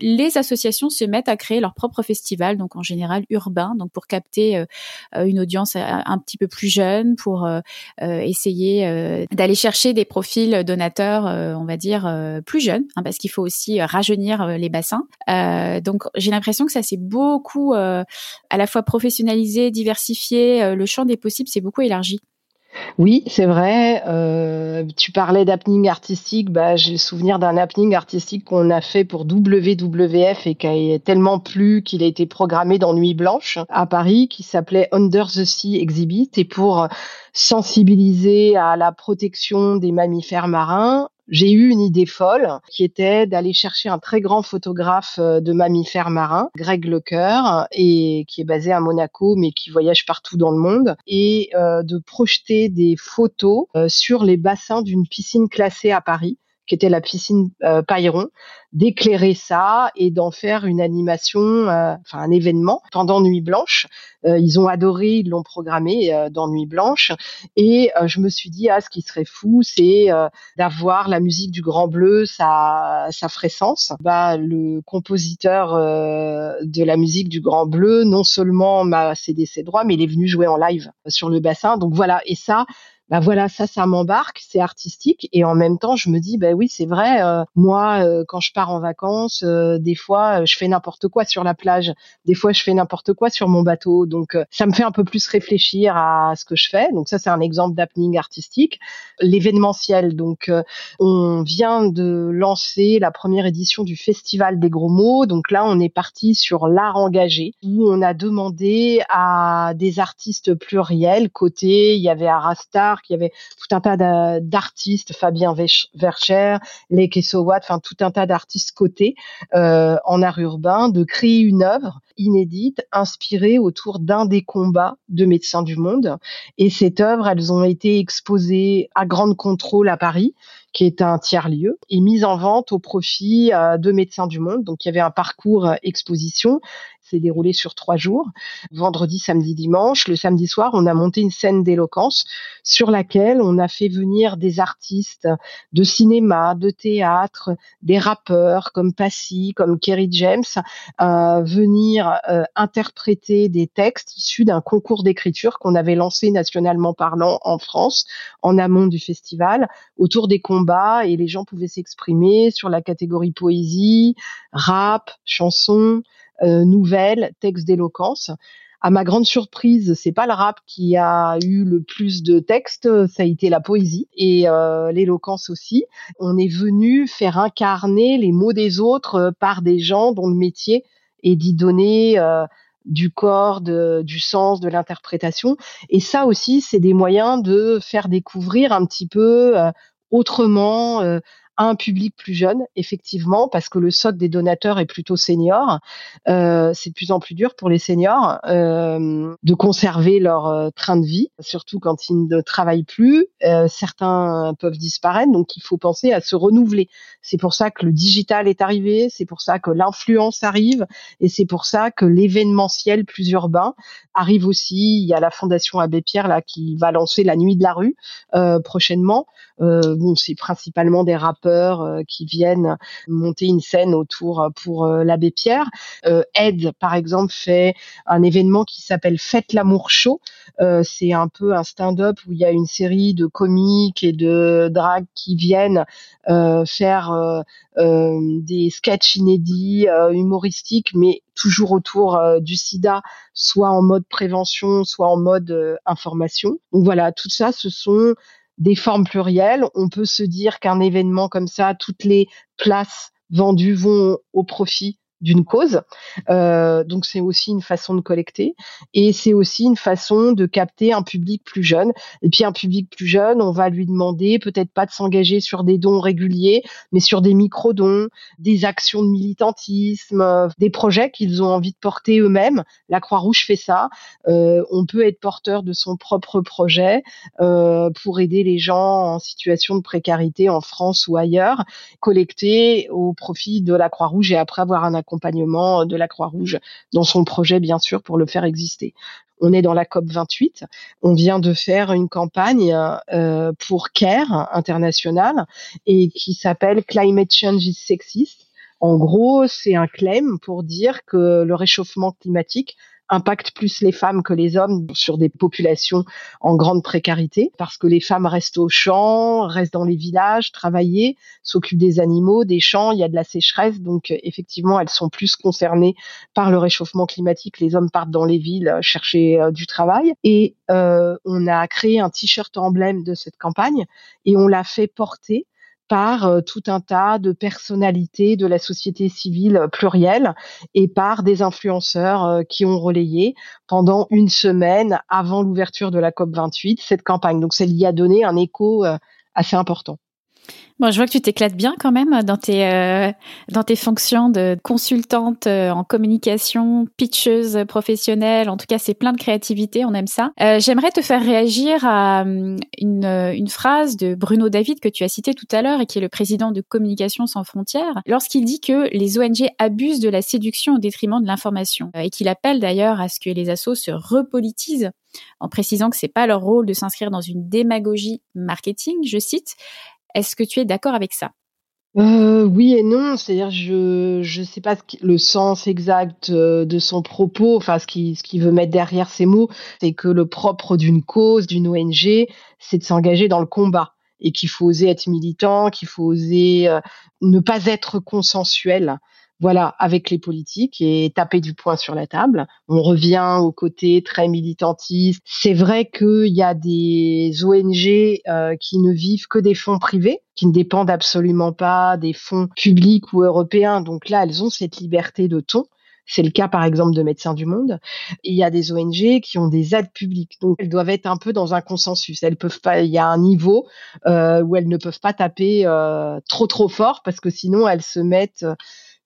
Speaker 1: Les associations se mettent à créer leur propre festival, donc en général urbain, donc pour capter une audience un petit peu plus jeune, pour essayer d'aller chercher des profils donateurs, euh, on va dire, euh, plus jeunes, hein, parce qu'il faut aussi rajeunir euh, les bassins. donc j'ai l'impression que ça s'est beaucoup à la fois professionnalisé, diversifié, le champ des possibles s'est beaucoup élargi.
Speaker 7: Oui, c'est vrai. Euh, tu parlais d'happening artistique. Bah, j'ai le souvenir d'un happening artistique qu'on a fait pour WWF et qui a tellement plu qu'il a été programmé dans Nuit Blanche à Paris, qui s'appelait Under the Sea Exhibit. Et pour sensibiliser à la protection des mammifères marins, j'ai eu une idée folle qui était d'aller chercher un très grand photographe euh, de mammifères marins, Greg Lecoeur, et qui est basé à Monaco mais qui voyage partout dans le monde, et euh, de projeter des photos euh, sur les bassins d'une piscine classée à Paris qui était la piscine euh, d'éclairer ça et d'en faire une animation, euh, enfin un événement pendant Nuit Blanche. Euh, ils ont adoré, ils l'ont programmé euh, dans Nuit Blanche et je me suis dit ah ce qui serait fou c'est d'avoir la musique du Grand Bleu, ça ça ferait sens. Bah le compositeur de la musique du Grand Bleu non seulement m'a cédé ses droits mais il est venu jouer en live sur le bassin donc voilà et ça bah voilà, ça, ça m'embarque, c'est artistique. Et en même temps, je me dis, bah oui, c'est vrai. Euh, moi, euh, quand je pars en vacances, euh, des fois, je fais n'importe quoi sur la plage. Des fois, je fais n'importe quoi sur mon bateau. Donc, ça me fait un peu plus réfléchir à ce que je fais. Donc, ça, c'est un exemple d'happening artistique. L'événementiel. Donc, on vient de lancer la première édition du Festival des gros mots. Donc là, on est parti sur l'art engagé, où on a demandé à des artistes pluriels. Côté, il y avait Arastar il y avait tout un tas d'artistes, Fabien Vercher, Leke Sowat, enfin tout un tas d'artistes cotés euh, en art urbain, de créer une œuvre inédite inspirée autour d'un des combats de Médecins du Monde. Et cette œuvre, elles ont été exposées à Grande Contrôle à Paris qui est un tiers-lieu, et mise en vente au profit euh, de Médecins du Monde. Donc il y avait un parcours euh, exposition s'est déroulé sur trois jours, vendredi, samedi, dimanche. Le samedi soir, on a monté une scène d'éloquence sur laquelle on a fait venir des artistes de cinéma, de théâtre, des rappeurs comme Passy, comme Kerry James, euh, venir euh, interpréter des textes issus d'un concours d'écriture qu'on avait lancé nationalement parlant en France, en amont du festival, autour des combats et les gens pouvaient s'exprimer sur la catégorie poésie, rap, chanson, nouvelles, textes d'éloquence. À ma grande surprise, c'est pas le rap qui a eu le plus de textes, ça a été la poésie et euh, l'éloquence aussi. On est venu faire incarner les mots des autres euh, par des gens dont le métier est d'y donner du corps, du sens, de l'interprétation. Et ça aussi, c'est des moyens de faire découvrir un petit peu autrement un public plus jeune, effectivement, parce que le socle des donateurs est plutôt senior. Euh, c'est de plus en plus dur pour les seniors euh, de conserver leur euh, train de vie, surtout quand ils ne travaillent plus. Euh, certains peuvent disparaître, donc il faut penser à se renouveler. C'est pour ça que le digital est arrivé, c'est pour ça que l'influence arrive, et c'est pour ça que l'événementiel plus urbain arrive aussi. Il y a la Fondation Abbé Pierre là qui va lancer la Nuit de la rue euh, prochainement. Euh, bon, c'est principalement des rappeurs euh, qui viennent monter une scène autour euh, pour l'abbé Pierre. Ed, par exemple, fait un événement qui s'appelle Faites l'amour chaud. c'est un peu un stand-up où il y a une série de comiques et de drags qui viennent faire des sketchs inédits, humoristiques, mais toujours autour du sida, soit en mode prévention, soit en mode information. Donc voilà, tout ça, ce sont des formes plurielles. On peut se dire qu'un événement comme ça, toutes les places vendues vont au profit d'une cause. Euh, donc c'est aussi une façon de collecter et c'est aussi une façon de capter un public plus jeune. Et puis un public plus jeune, on va lui demander peut-être pas de s'engager sur des dons réguliers, mais sur des micro-dons, des actions de militantisme, des projets qu'ils ont envie de porter eux-mêmes. La Croix-Rouge fait ça. Euh, on peut être porteur de son propre projet euh, pour aider les gens en situation de précarité en France ou ailleurs, collecter au profit de la Croix-Rouge et après avoir un accompagnement de la Croix-Rouge dans son projet, bien sûr, pour le faire exister. On est dans la COP 28. On vient de faire une campagne euh, pour CARE international et qui s'appelle Climate Change is Sexist. En gros, c'est un claim pour dire que le réchauffement climatique impacte plus les femmes que les hommes sur des populations en grande précarité, parce que les femmes restent au champ, restent dans les villages, travailler, s'occupent des animaux, des champs, il y a de la sécheresse, donc effectivement elles sont plus concernées par le réchauffement climatique. Les hommes partent dans les villes chercher euh, du travail. Et euh, on a créé un t-shirt emblème de cette campagne et on l'a fait porter par euh, tout un tas de personnalités de la société civile plurielle et par des influenceurs euh, qui ont relayé pendant une semaine avant l'ouverture de la COP 28 cette campagne. Donc ça y a donné un écho euh, assez important.
Speaker 1: Bon, je vois que tu t'éclates bien quand même dans tes euh, dans tes fonctions de consultante euh, en communication, pitcheuse professionnelle. En tout cas, c'est plein de créativité, on aime ça. Euh, J'aimerais te faire réagir à une, une phrase de Bruno David que tu as cité tout à l'heure et qui est le président de Communication sans frontières, lorsqu'il dit que les ONG abusent de la séduction au détriment de l'information euh, et qu'il appelle d'ailleurs à ce que les assos se repolitisent en précisant que c'est pas leur rôle de s'inscrire dans une démagogie marketing, je cite, est-ce que tu es d'accord avec ça?
Speaker 7: Euh, oui et non, c'est-à-dire je je sais pas le sens exact euh, de son propos, enfin ce qui ce qu'il veut mettre derrière ces mots, c'est que le propre d'une cause, d'une ONG, c'est de s'engager dans le combat et qu'il faut oser être militant, qu'il faut oser euh, ne pas être consensuel voilà, avec les politiques et taper du poing sur la table. On revient au côté très militantiste. C'est vrai qu'il y a des ONG euh, qui ne vivent que des fonds privés, qui ne dépendent absolument pas des fonds publics ou européens. Donc là, elles ont cette liberté de ton. C'est le cas, par exemple, de Médecins du Monde. il y a des ONG qui ont des aides publiques. Donc, elles doivent être un peu dans un consensus. Elles peuvent pas, il y a un niveau euh, où elles ne peuvent pas taper euh, trop, trop fort parce que sinon, elles se mettent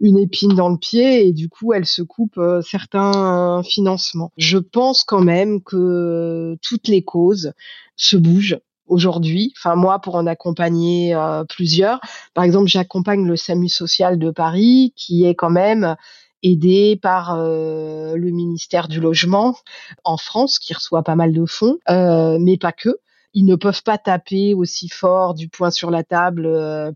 Speaker 7: une épine dans le pied et du coup elle se coupe euh, certains financements. Je pense quand même que toutes les causes se bougent aujourd'hui. Enfin moi pour en accompagner euh, plusieurs, par exemple j'accompagne le SAMU social de Paris qui est quand même aidé par euh, le ministère du logement en France qui reçoit pas mal de fonds, mais pas que ils ne peuvent pas taper aussi fort du poing sur la table,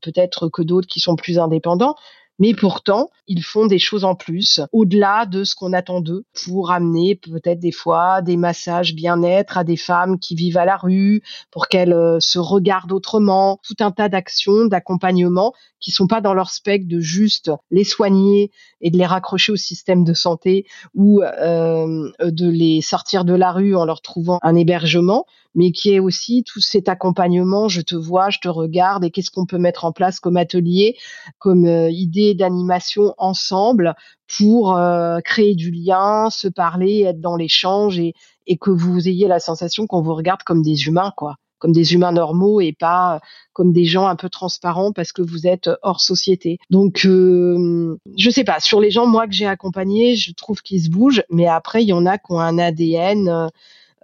Speaker 7: peut-être que d'autres qui sont plus indépendants. Mais pourtant, ils font des choses en plus, au-delà de ce qu'on attend d'eux, pour amener peut-être des fois des massages bien-être à des femmes qui vivent à la rue, pour qu'elles euh, se regardent autrement, tout un tas d'actions, d'accompagnement qui sont pas dans leur spectre de juste les soigner et de les raccrocher au système de santé ou euh, de les sortir de la rue en leur trouvant un hébergement, mais qui est aussi tout cet accompagnement, je te vois, je te regarde, et qu'est-ce qu'on peut mettre en place comme atelier, comme euh, idée d'animation ensemble pour euh, créer du lien, se parler, être dans l'échange et, et que vous ayez la sensation qu'on vous regarde comme des humains, quoi comme des humains normaux et pas comme des gens un peu transparents parce que vous êtes hors société. Donc, euh, je sais pas. Sur les gens, moi que j'ai accompagnés, je trouve qu'ils se bougent, mais après, il y en a qui ont un ADN.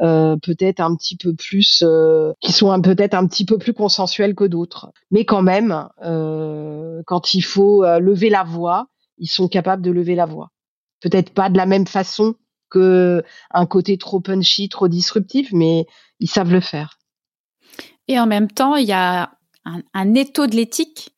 Speaker 7: Euh, peut-être un petit peu plus, euh, qui sont peut-être un petit peu plus consensuels que d'autres. Mais quand même, euh, quand il faut lever la voix, ils sont capables de lever la voix. Peut-être pas de la même façon que un côté trop punchy, trop disruptif, mais ils savent le faire.
Speaker 1: Et en même temps, il y a un, étau de l'éthique,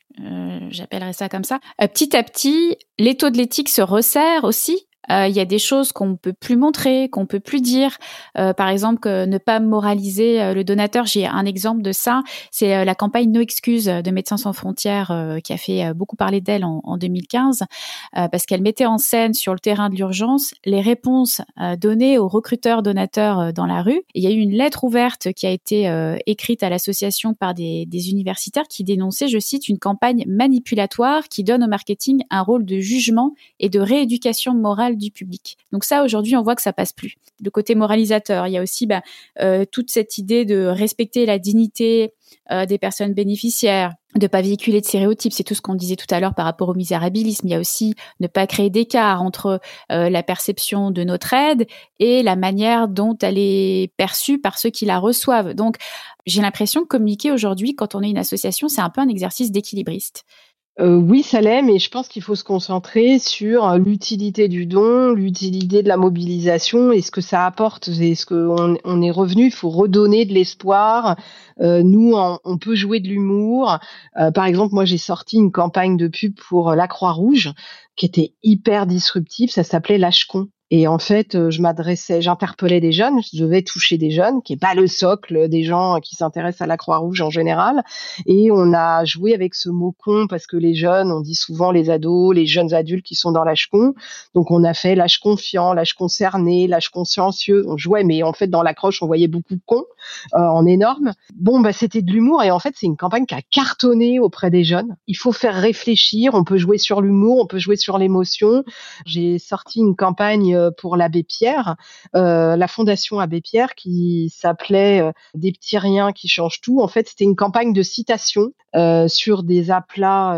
Speaker 1: j'appellerais ça comme ça. Petit à petit, l'étau de l'éthique se resserre aussi euh, il y a des choses qu'on peut plus montrer, qu'on peut plus dire. Euh, par exemple, que ne pas moraliser euh, le donateur. J'ai un exemple de ça. C'est la campagne No Excuse de Médecins sans frontières qui a fait beaucoup parler d'elle en, en, 2015 parce qu'elle mettait en scène sur le terrain de l'urgence les réponses données aux recruteurs donateurs dans la rue. il y a eu une lettre ouverte qui a été écrite à l'association par des, des universitaires qui dénonçaient, je cite, une campagne manipulatoire qui donne au marketing un rôle de jugement et de rééducation morale du public. Donc ça, aujourd'hui, on voit que ça passe plus. Le côté moralisateur, il y a aussi bah, euh, toute cette idée de respecter la dignité euh, des personnes bénéficiaires, de pas véhiculer de stéréotypes, c'est tout ce qu'on disait tout à l'heure par rapport au misérabilisme. Il y a aussi ne pas créer d'écart entre euh, la perception de notre aide et la manière dont elle est perçue par ceux qui la reçoivent. Donc, j'ai l'impression que communiquer aujourd'hui, quand on est une association, c'est un peu un exercice d'équilibriste.
Speaker 7: Euh, oui, ça l'est, mais je pense qu'il faut se concentrer sur l'utilité du don, l'utilité de la mobilisation et ce que ça apporte. Est-ce qu'on on est revenu Il faut redonner de l'espoir. Euh, nous, on, peut jouer de l'humour. Euh, par exemple, moi, j'ai sorti une campagne de pub pour la Croix-Rouge qui était hyper disruptive. Ça s'appelait Lâche-con. Et en fait, euh, je m'adressais, j'interpellais des jeunes, je devais toucher des jeunes, qui est pas le socle des gens qui s'intéressent à la Croix-Rouge en général. Et on a joué avec ce mot con parce que les jeunes, on dit souvent les ados, les jeunes adultes qui sont dans l'âge con. Donc on a fait l'âge confiant, l'âge concerné, l'âge consciencieux. On jouait, mais en fait dans l'accroche, on voyait beaucoup de cons euh, en énorme. Bon, bah c'était de l'humour et en fait c'est une campagne qui a cartonné auprès des jeunes. Il faut faire réfléchir. On peut jouer sur l'humour, on peut jouer sur l'émotion. J'ai sorti une campagne euh, pour l'abbé Pierre, euh, la fondation Abbé Pierre qui s'appelait euh, Des petits riens qui changent tout. En fait, c'était une campagne de citation sur des aplats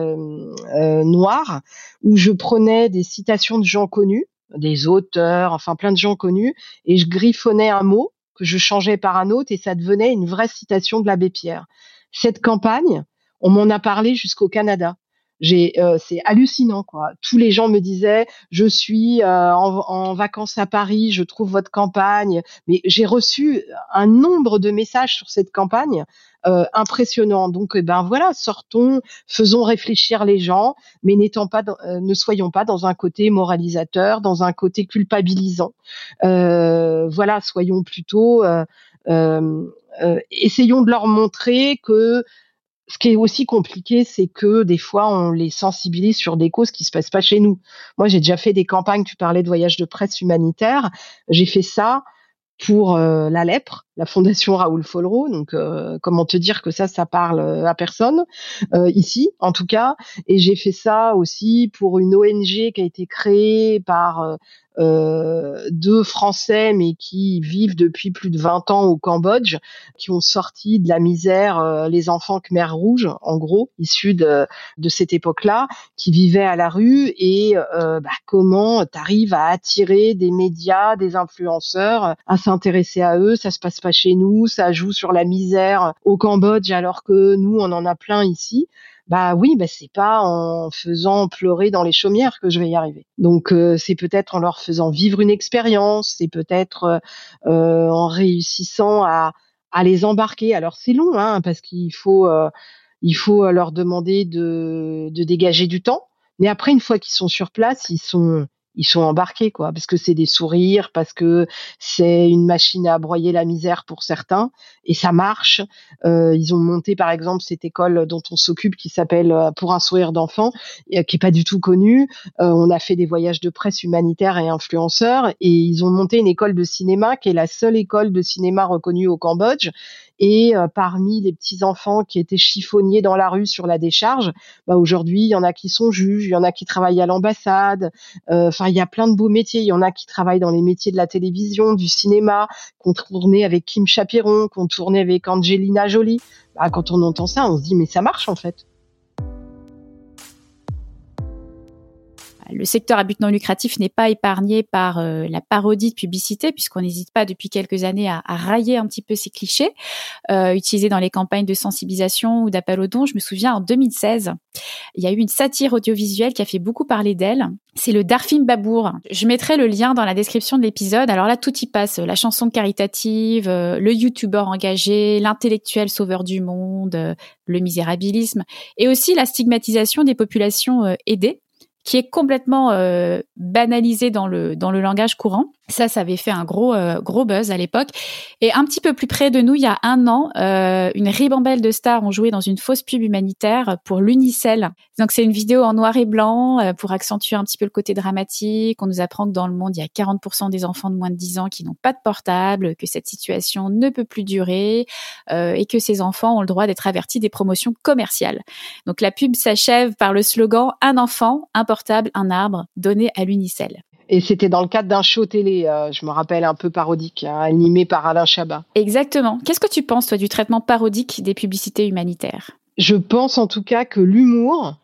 Speaker 7: noirs où je prenais des citations de gens connus, des auteurs, enfin plein de gens connus, et je griffonnais un mot que je changeais par un autre et ça devenait une vraie citation de l'abbé Pierre. Cette campagne, on m'en a parlé jusqu'au Canada. J'ai, euh, c'est hallucinant quoi. Tous les gens me disaient, je suis euh, en, en, vacances à Paris, je trouve votre campagne. Mais j'ai reçu un nombre de messages sur cette campagne euh, impressionnant. Donc, eh ben voilà, sortons, faisons réfléchir les gens, mais n'étant pas, euh, ne soyons pas dans un côté moralisateur, dans un côté culpabilisant. Euh, voilà, soyons plutôt, essayons de leur montrer que ce qui est aussi compliqué, c'est que des fois, on les sensibilise sur des causes qui se passent pas chez nous. Moi, j'ai déjà fait des campagnes. Tu parlais de voyage de presse humanitaire. J'ai fait ça pour euh, la lèpre, la fondation Raoul Follereau. Donc, euh, comment te dire que ça, ça parle euh, à personne ici, en tout cas. Et j'ai fait ça aussi pour une ONG qui a été créée par euh, deux Français, mais qui vivent depuis plus de 20 ans au Cambodge, qui ont sorti de la misère euh, les enfants Khmer Rouge, en gros, issus de, de cette époque-là, qui vivaient à la rue, et euh, bah, comment tu arrives à attirer des médias, des influenceurs, à s'intéresser à eux, ça se passe pas chez nous, ça joue sur la misère au Cambodge, alors que nous, on en a plein ici bah oui, bah c'est pas en faisant pleurer dans les chaumières que je vais y arriver. Donc euh, c'est peut-être en leur faisant vivre une expérience, c'est peut-être euh, euh, en réussissant à, à les embarquer. Alors c'est long, hein, parce qu'il faut il faut leur demander de, de dégager du temps. Mais après, une fois qu'ils sont sur place, ils sont ils sont embarqués, quoi, parce que c'est des sourires, parce que c'est une machine à broyer la misère pour certains, et ça marche. Euh, ils ont monté, par exemple, cette école dont on s'occupe, qui s'appelle euh, Pour un sourire d'enfant, qui est pas du tout connue. Euh, on a fait des voyages de presse humanitaire et influenceurs, et ils ont monté une école de cinéma qui est la seule école de cinéma reconnue au Cambodge et euh, parmi les petits enfants qui étaient chiffonniers dans la rue sur la décharge, bah aujourd'hui il y en a qui sont juges, il y en a qui travaillent à l'ambassade. Euh, enfin, il y a plein de beaux métiers. Il y en a qui travaillent dans les métiers de la télévision, du cinéma, qu'on tournait avec Kim Chapiron, qu'on tournait avec Angelina Jolie. Bah, quand on entend ça, on se dit mais ça marche en fait.
Speaker 1: Le secteur à but non lucratif n'est pas épargné par euh, la parodie de publicité, puisqu'on n'hésite pas depuis quelques années à, railler un petit peu ces clichés euh, utilisés dans les campagnes de sensibilisation ou d'appel aux dons. Je me souviens en 2016, il y a eu une satire audiovisuelle qui a fait beaucoup parler d'elle. C'est le Darfim Babour. Je mettrai le lien dans la description de l'épisode. Alors là, tout y passe. La chanson caritative, euh, le youtubeur engagé, l'intellectuel sauveur du monde, le misérabilisme et aussi la stigmatisation des populations aidées qui est complètement euh, banalisé dans le dans le langage courant. Ça, ça avait fait un gros euh, gros buzz à l'époque. Et un petit peu plus près de nous, il y a un an, euh, une ribambelle de stars ont joué dans une fausse pub humanitaire pour l'Unicel. Donc c'est une vidéo en noir et blanc euh, pour accentuer un petit peu le côté dramatique. On nous apprend que dans le monde, il y a 40% des enfants de moins de 10 ans qui n'ont pas de portable, que cette situation ne peut plus durer euh, et que ces enfants ont le droit d'être avertis des promotions commerciales. Donc la pub s'achève par le slogan un enfant, un portable, un arbre donné à l'Unicel.
Speaker 7: Et c'était dans le cadre d'un show télé, euh, je me rappelle, un peu parodique, hein, animé par Alain Chabat.
Speaker 1: Exactement. Qu'est-ce que tu penses, toi, du traitement parodique des publicités humanitaires?
Speaker 7: Je pense en tout cas que l'humour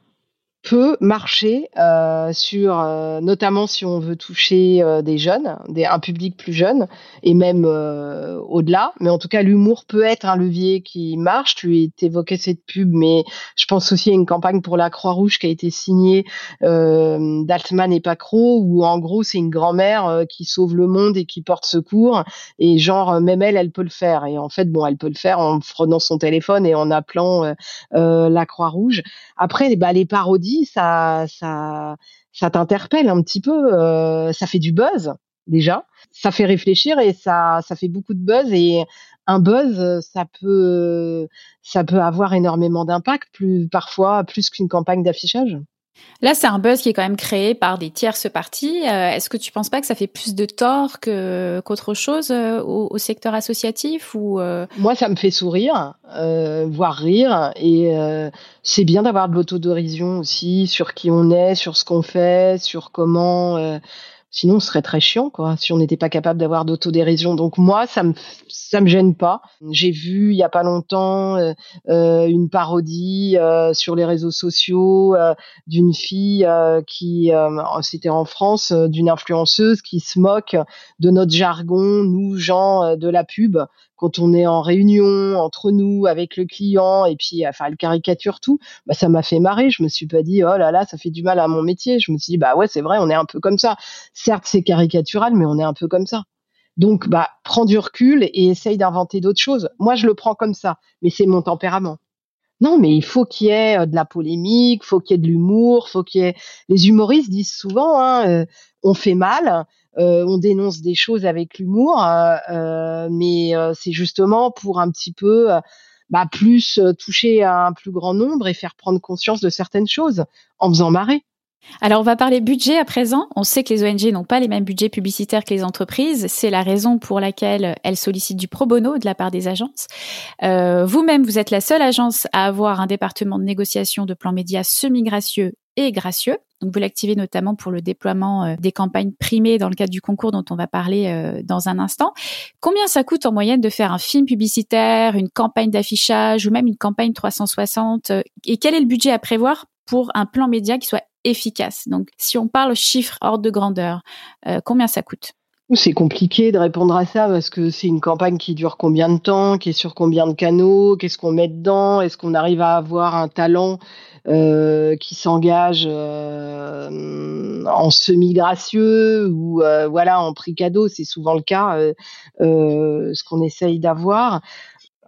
Speaker 7: peut marcher euh, sur, euh, notamment si on veut toucher euh, des jeunes, un public plus jeune et même au-delà. Mais en tout cas, l'humour peut être un levier qui marche. Tu évoquais cette pub, mais je pense aussi à une campagne pour la Croix-Rouge qui a été signée d'Altman et Pacro, où en gros c'est une grand-mère qui sauve le monde et qui porte secours. Et genre même elle, elle peut le faire. Et en fait, bon, elle peut le faire en prenant son téléphone et en appelant la Croix-Rouge. Après, bah, les parodies ça, ça, ça t'interpelle un petit peu. Euh, ça fait du buzz déjà. Ça fait réfléchir et ça, ça fait beaucoup de buzz et un buzz, ça peut, ça peut avoir énormément d'impact, plus parfois plus qu'une campagne d'affichage.
Speaker 1: Là, c'est un buzz qui est quand même créé par des tierces parties. Euh, est-ce que tu penses pas que ça fait plus de tort qu'autre chose euh, au, secteur associatif ou euh?
Speaker 7: Moi, ça me fait sourire, voire rire, et c'est bien d'avoir de l'autodérision aussi sur qui on est, sur ce qu'on fait, sur comment Sinon, ce serait très chiant, quoi, si on n'était pas capable d'avoir d'autodérision. Donc moi, ça me ça me gêne pas. J'ai vu il y a pas longtemps euh, euh une parodie euh, sur les réseaux sociaux d'une fille qui, c'était en France, d'une influenceuse qui se moque de notre jargon, nous gens de la pub, quand on est en réunion entre nous avec le client et puis enfin elle caricature tout, bah ça m'a fait marrer. Je me suis pas dit oh là là ça fait du mal à mon métier. Je me suis dit bah ouais c'est vrai on est un peu comme ça. Certes c'est caricatural mais on est un peu comme ça. Donc bah prends du recul et essaye d'inventer d'autres choses. Moi je le prends comme ça, mais c'est mon tempérament. Non, mais il faut qu'il y ait euh, de la polémique, faut qu'il y ait de l'humour, faut qu'il y ait. Les humoristes disent souvent, hein, euh, on fait mal, euh, on dénonce des choses avec l'humour, mais c'est justement pour un petit peu bah, plus toucher à un plus grand nombre et faire prendre conscience de certaines choses en faisant marrer.
Speaker 1: Alors, on va parler budget à présent. On sait que les ONG n'ont pas les mêmes budgets publicitaires que les entreprises. C'est la raison pour laquelle elles sollicitent du pro bono de la part des agences. Euh, vous-même, vous êtes la seule agence à avoir un département de négociation de plans médias semi-gracieux et gracieux. Donc, vous l'activez notamment pour le déploiement euh, des campagnes primées dans le cadre du concours dont on va parler euh, dans un instant. Combien ça coûte en moyenne de faire un film publicitaire, une campagne d'affichage ou même une campagne 360 Et quel est le budget à prévoir pour un plan média qui soit efficace. Donc, si on parle chiffre hors de grandeur, euh, combien ça coûte?
Speaker 7: C'est compliqué de répondre à ça parce que c'est une campagne qui dure combien de temps, qui est sur combien de canaux, qu'est-ce qu'on met dedans, est-ce qu'on arrive à avoir un talent euh, qui s'engage euh, en semi-gracieux ou voilà en prix cadeau, c'est souvent le cas, ce qu'on essaye d'avoir.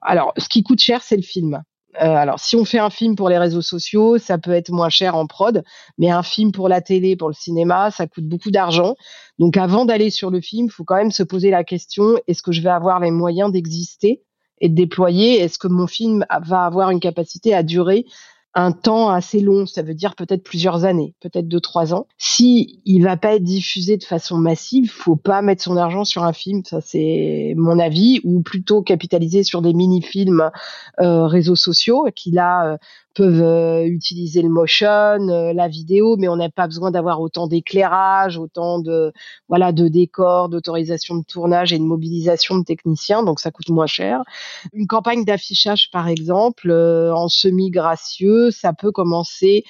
Speaker 7: Alors, ce qui coûte cher, c'est le film. Euh, alors, si on fait un film pour les réseaux sociaux, ça peut être moins cher en prod, mais un film pour la télé, pour le cinéma, ça coûte beaucoup d'argent. Donc, avant d'aller sur le film, il faut quand même se poser la question est-ce que je vais avoir les moyens d'exister et de déployer? Est-ce que mon film va avoir une capacité à durer un temps assez long, ça veut dire peut-être plusieurs années, peut-être deux trois ans. Si il va pas être diffusé de façon massive, faut pas mettre son argent sur un film, ça c'est mon avis, ou plutôt capitaliser sur des mini-films euh, réseaux sociaux qui là euh, peuvent euh, utiliser le motion, euh, la vidéo, mais on n'a pas besoin d'avoir autant d'éclairage, autant de voilà de décors, d'autorisation de tournage et de mobilisation de techniciens, donc ça coûte moins cher. Une campagne d'affichage, par exemple, euh, en semi-gracieux, ça peut commencer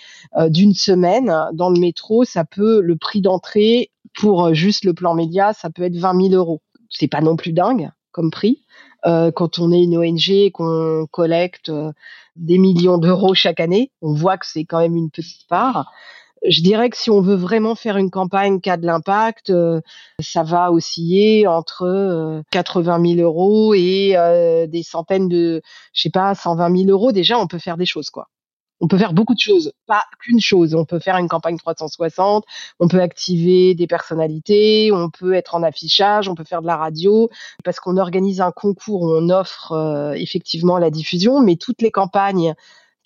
Speaker 7: d'une semaine dans le métro. Ça peut le prix d'entrée pour juste le plan média, ça peut être 20 000 euros. C'est pas non plus dingue comme prix. Quand on est une ONG, qu'on collecte des millions d'euros chaque année. On voit que c'est quand même une petite part. Je dirais que si on veut vraiment faire une campagne qui a de l'impact, euh, ça va osciller entre 80 euh, 000 euros et euh, des centaines de, je sais pas, 120 000 euros. Déjà, on peut faire des choses, quoi on peut faire beaucoup de choses, pas qu'une chose. On peut faire une campagne 360, on peut activer des personnalités, on peut être en affichage, on peut faire de la radio, parce qu'on organise un concours où on offre euh, effectivement la diffusion, mais toutes les campagnes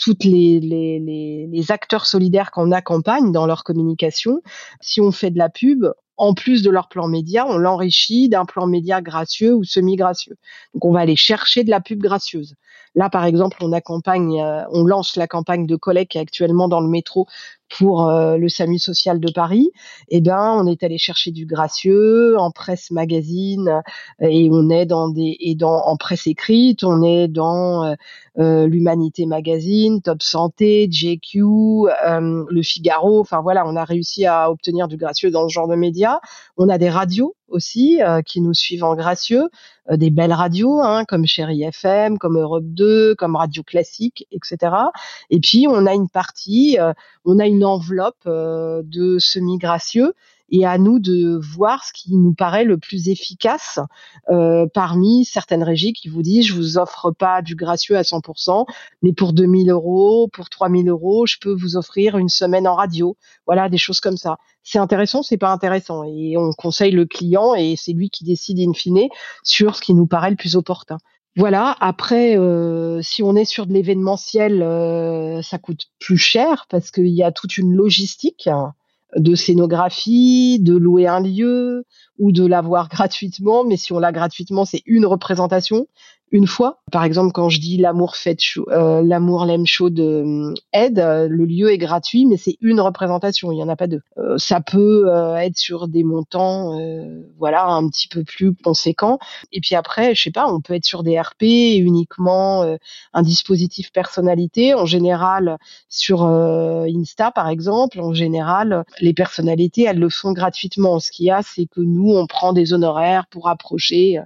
Speaker 7: toutes les, les, les acteurs solidaires qu'on accompagne dans leur communication, si on fait de la pub, en plus de leur plan média, on l'enrichit d'un plan média gracieux ou semi-gracieux. Donc on va aller chercher de la pub gracieuse. Là, par exemple, on accompagne, euh, on lance la campagne de collecte actuellement dans le métro pour euh, le SAMU social de Paris, eh ben on est allé chercher du gracieux en presse magazine et on est dans des et dans en presse écrite, on est dans euh, euh l'Humanité magazine, Top Santé, JQ, euh, Le Figaro, enfin voilà, on a réussi à obtenir du gracieux dans ce genre de médias. On a des radios aussi euh, qui nous suivent en gracieux, euh, des belles radios hein, comme Chéri FM, comme Europe 2, comme Radio Classique, etc. Et puis on a une partie, euh, on a une enveloppe de semi-gracieux et à nous de voir ce qui nous paraît le plus efficace euh, parmi certaines régies qui vous disent je vous offre pas du gracieux à 100%, mais pour 2000 euros, pour 3000 euros, je peux vous offrir une semaine en radio. Voilà, des choses comme ça. C'est intéressant, c'est pas intéressant, et on conseille le client et c'est lui qui décide in fine sur ce qui nous paraît le plus opportun. Voilà. Après, euh, si on est sur de l'événementiel, euh, ça coûte plus cher parce qu'il y a toute une logistique de scénographie, de louer un lieu ou de l'avoir gratuitement. Mais si on l'a gratuitement, c'est une représentation une fois. Par exemple, quand je dis l'amour fête euh, l'amour l'aime chaud de Ed, euh, le lieu est gratuit, mais c'est une représentation, il y en a pas deux. Euh, ça peut être sur des montants, voilà, un petit peu plus conséquents. Et puis après, je sais pas, on peut être sur des RP uniquement un dispositif personnalité. En général, sur Insta par exemple, en général, les personnalités elles le font gratuitement. Ce qu'il y a, c'est que nous, on prend des honoraires pour approcher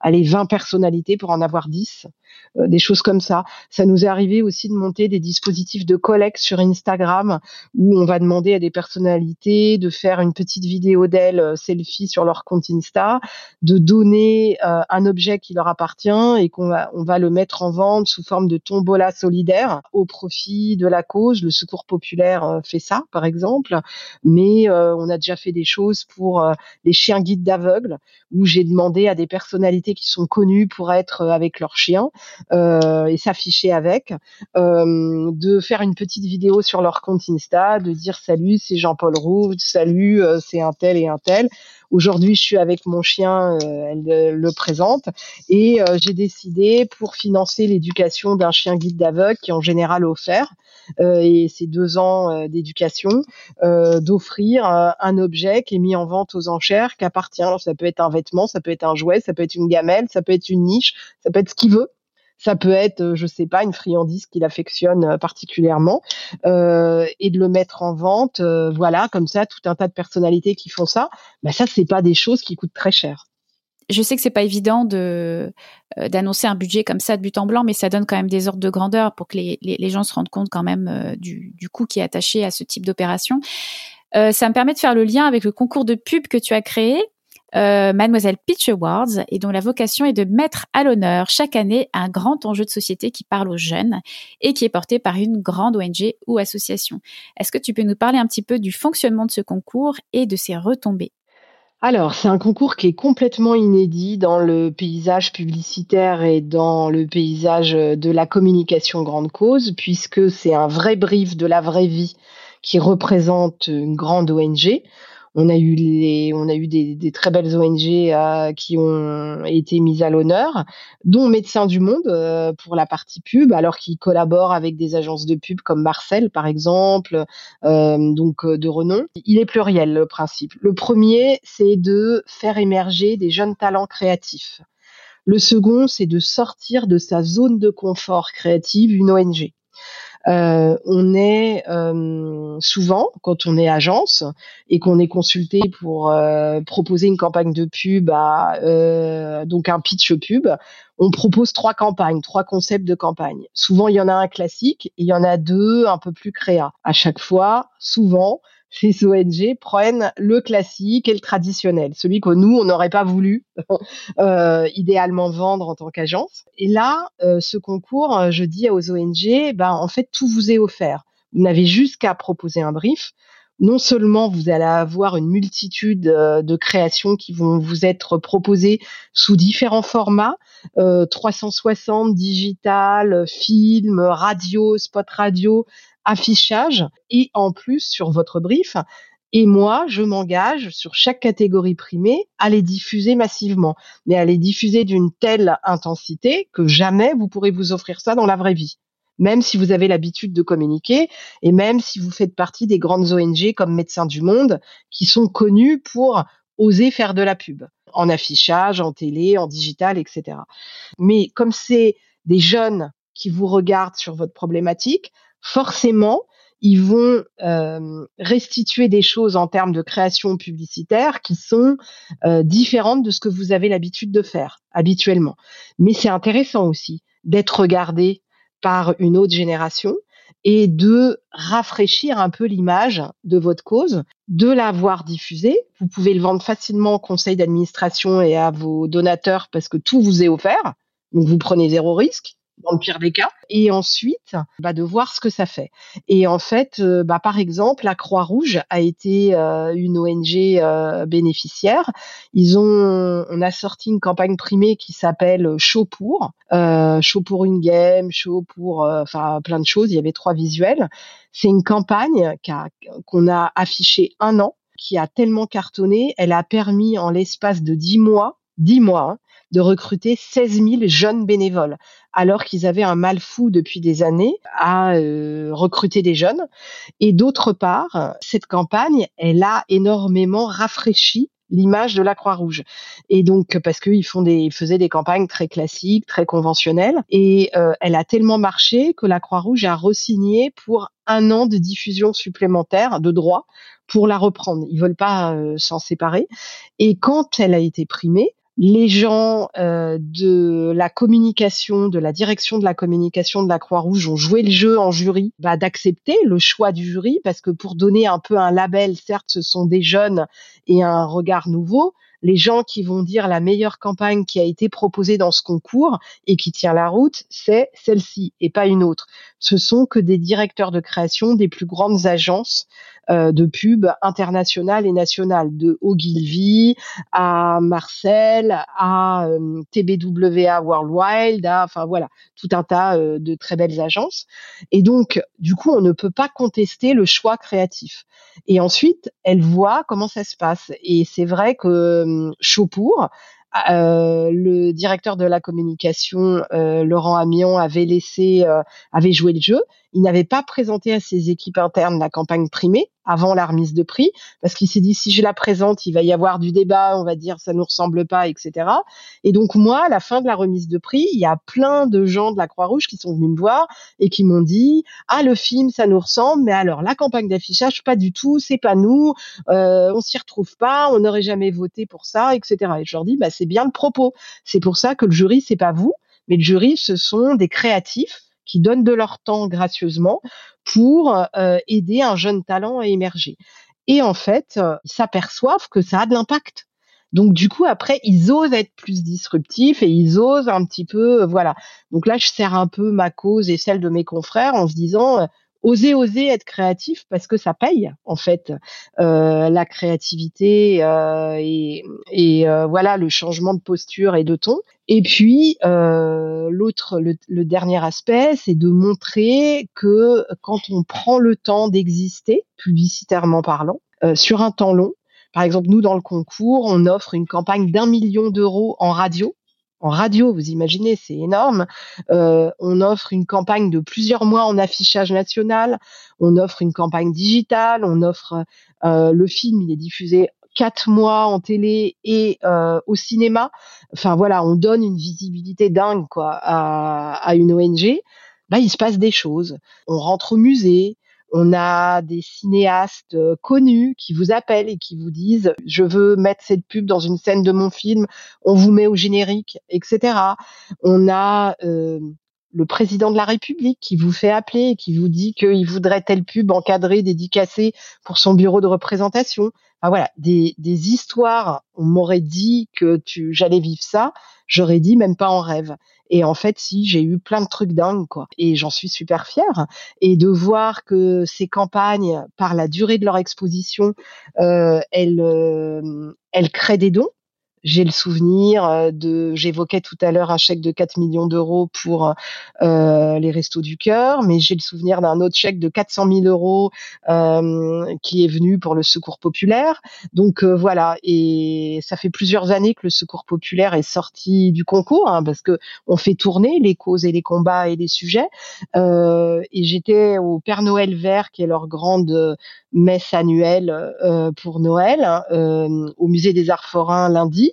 Speaker 7: aller 20 personnalités pour en avoir 10. Euh, des choses comme ça. Ça nous est arrivé aussi de monter des dispositifs de collecte sur Instagram où on va demander à des personnalités de faire une petite vidéo d'elles euh, selfie sur leur compte Insta, de donner euh, un objet qui leur appartient et qu'on va, on va le mettre en vente sous forme de tombola solidaire au profit de la cause. Le Secours populaire fait ça, par exemple, mais on a déjà fait des choses pour les chiens guides d'aveugles où j'ai demandé à des personnalités qui sont connues pour être avec leurs chiens et s'afficher avec, euh, de faire une petite vidéo sur leur compte Insta, de dire salut, c'est Jean-Paul Roux, salut, euh, c'est un tel et un tel. Aujourd'hui, je suis avec mon chien, elle le présente, et j'ai décidé pour financer l'éducation d'un chien guide d'aveugle qui est en général offert, et c'est deux ans d'éducation, d'offrir un objet qui est mis en vente aux enchères, qui appartient. Alors, ça peut être un vêtement, ça peut être un jouet, ça peut être une gamelle, ça peut être une niche, ça peut être ce qu'il veut. Ça peut être, euh, je sais pas, une friandise qu'il affectionne euh, particulièrement euh, et de le mettre en vente. voilà, comme ça, tout un tas de personnalités qui font ça. Bah ça, c'est pas des choses qui coûtent très cher.
Speaker 1: Je sais que c'est pas évident de d'annoncer un budget comme ça de but en blanc, mais ça donne quand même des ordres de grandeur pour que les, les, gens se rendent compte quand même du, du coût qui est attaché à ce type d'opération. ça me permet de faire le lien avec le concours de pub que tu as créé. Euh, Mademoiselle Pitch Awards et dont la vocation est de mettre à l'honneur chaque année un grand enjeu de société qui parle aux jeunes et qui est porté par une grande ONG ou association. Est-ce que tu peux nous parler un petit peu du fonctionnement de ce concours et de ses retombées?
Speaker 7: Alors, c'est un concours qui est complètement inédit dans le paysage publicitaire et dans le paysage de la communication grande cause, puisque c'est un vrai brief de la vraie vie qui représente une grande ONG. On a eu les, on a eu des, des très belles ONG euh, qui ont été mises à l'honneur, dont Médecins du Monde euh, pour la partie pub, alors qu'ils collaborent avec des agences de pub comme Marcel par exemple, euh, donc de renom. Il est pluriel le principe. Le premier, c'est de faire émerger des jeunes talents créatifs. Le second, c'est de sortir de sa zone de confort créative, une ONG. Euh, on est euh, souvent, quand on est agence et qu'on est consulté pour euh, proposer une campagne de pub, à, donc un pitch pub, on propose trois campagnes, trois concepts de campagne. Souvent, il y en a un classique et il y en a deux un peu plus créa. À chaque fois, souvent, ces ONG prennent le classique et le traditionnel, celui que nous, on n'aurait pas voulu euh, idéalement vendre en tant qu'agence. Et là, euh, ce concours, euh, je dis aux ONG, ben, en fait, tout vous est offert. Vous n'avez juste qu'à proposer un brief. Non seulement vous allez avoir une multitude de créations qui vont vous être proposées sous différents formats, 360, digital, film, radio, spot radio, affichage et en plus sur votre brief. Et moi, je m'engage sur chaque catégorie primée à les diffuser massivement, mais à les diffuser d'une telle intensité que jamais vous pourrez vous offrir ça dans la vraie vie. Même si vous avez l'habitude de communiquer et même si vous faites partie des grandes ONG comme Médecins du Monde qui sont connus pour oser faire de la pub en affichage, en télé, en digital, etc. Mais comme c'est des jeunes qui vous regardent sur votre problématique, forcément, ils vont euh, restituer des choses en termes de création publicitaire qui sont euh, différentes de ce que vous avez l'habitude de faire habituellement. Mais c'est intéressant aussi d'être regardé par une autre génération et de rafraîchir un peu l'image de votre cause, de l'avoir diffusée. Vous pouvez le vendre facilement au conseil d'administration et à vos donateurs parce que tout vous est offert. Donc vous prenez zéro risque dans le pire des cas, et ensuite bah, de voir ce que ça fait. Et en fait, euh, bah, par exemple, la Croix-Rouge a été euh, une ONG euh, bénéficiaire. Ils ont, on a sorti une campagne primée qui s'appelle Show pour, Show pour une game, Show pour, enfin plein de choses. Il y avait trois visuels. C'est une campagne qu'on a, a affichée un an, qui a tellement cartonné, elle a permis en l'espace de dix mois, dix mois, hein, de recruter 16 000 jeunes bénévoles, alors qu'ils avaient un mal fou depuis des années à euh, recruter des jeunes. Et d'autre part, cette campagne, elle a énormément rafraîchi l'image de la Croix-Rouge. Et donc parce qu'ils font des, ils faisaient des campagnes très classiques, très conventionnelles, et euh, elle a tellement marché que la Croix-Rouge a resigné pour un an de diffusion supplémentaire de droits pour la reprendre. Ils veulent pas euh, s'en séparer. Et quand elle a été primée, les gens euh, de la communication, de la direction de la communication de la Croix-Rouge ont joué le jeu en jury, bah, d'accepter le choix du jury, parce que pour donner un peu un label, certes, ce sont des jeunes et un regard nouveau, les gens qui vont dire la meilleure campagne qui a été proposée dans ce concours et qui tient la route, c'est celle-ci et pas une autre. Ce sont que des directeurs de création des plus grandes agences euh, de pub internationales et nationales, de Ogilvy à Marcel, à euh, TBWA Worldwide, à, enfin voilà, tout un tas euh, de très belles agences. Et donc, du coup, on ne peut pas contester le choix créatif. Et ensuite, elle voit comment ça se passe. Et c'est vrai que Chaupour, euh, le directeur de la communication, euh, Laurent Amion, avait laissé, euh, avait joué le jeu. Il n'avait pas présenté à ses équipes internes la campagne primée avant la remise de prix, parce qu'il s'est dit si je la présente, il va y avoir du débat, on va dire ça nous ressemble pas, etc. Et donc moi, à la fin de la remise de prix, il y a plein de gens de la Croix-Rouge qui sont venus me voir et qui m'ont dit ah le film ça nous ressemble, mais alors la campagne d'affichage pas du tout, c'est pas nous, euh, on s'y retrouve pas, on n'aurait jamais voté pour ça, etc. Et je leur dis bah c'est bien le propos, c'est pour ça que le jury c'est pas vous, mais le jury ce sont des créatifs qui donnent de leur temps gracieusement pour euh, aider un jeune talent à émerger. Et en fait, euh, ils s'aperçoivent que ça a de l'impact. Donc du coup après ils osent être plus disruptifs et ils osent un petit peu euh, voilà. Donc là je sers un peu ma cause et celle de mes confrères en se disant oser oser être créatif parce que ça paye en fait. Euh, la créativité euh, et, et euh, voilà le changement de posture et de ton. Et puis l'autre le, le, dernier aspect c'est de montrer que quand on prend le temps d'exister publicitairement parlant sur un temps long par exemple nous dans le concours on offre une campagne d'un million d'euros en radio en radio, vous imaginez, c'est énorme. Euh, on offre une campagne de plusieurs mois en affichage national, on offre une campagne digitale, on offre euh, le film, il est diffusé quatre mois en télé et euh, au cinéma. Enfin voilà, on donne une visibilité dingue quoi à, à une ONG. Bah, il se passe des choses. On rentre au musée, on a des cinéastes euh, connus qui vous appellent et qui vous disent je veux mettre cette pub dans une scène de mon film, on vous met au générique, etc. On a euh, le président de la République qui vous fait appeler et qui vous dit qu'il voudrait telle pub encadrée, dédicacée pour son bureau de représentation. Ah voilà, des, des histoires. On m'aurait dit que tu, j'allais vivre ça. J'aurais dit même pas en rêve. Et en fait, si, j'ai eu plein de trucs dingues, quoi. Et j'en suis super fière. Et de voir que ces campagnes, par la durée de leur exposition, euh, elles, euh, elles créent des dons. J'ai le souvenir euh, de, j'évoquais tout à l'heure un chèque de 4 millions d'euros pour euh, les Restos du Cœur, mais j'ai le souvenir d'un autre chèque de 400 000 euros euh, qui est venu pour le Secours populaire. Donc euh, voilà, et ça fait plusieurs années que le Secours populaire est sorti du concours, hein, parce que on fait tourner les causes et les combats et les sujets. Euh, et j'étais au Père Noël Vert, qui est leur grande messe annuelle euh, pour Noël, hein, au Musée des Arts Forains lundi.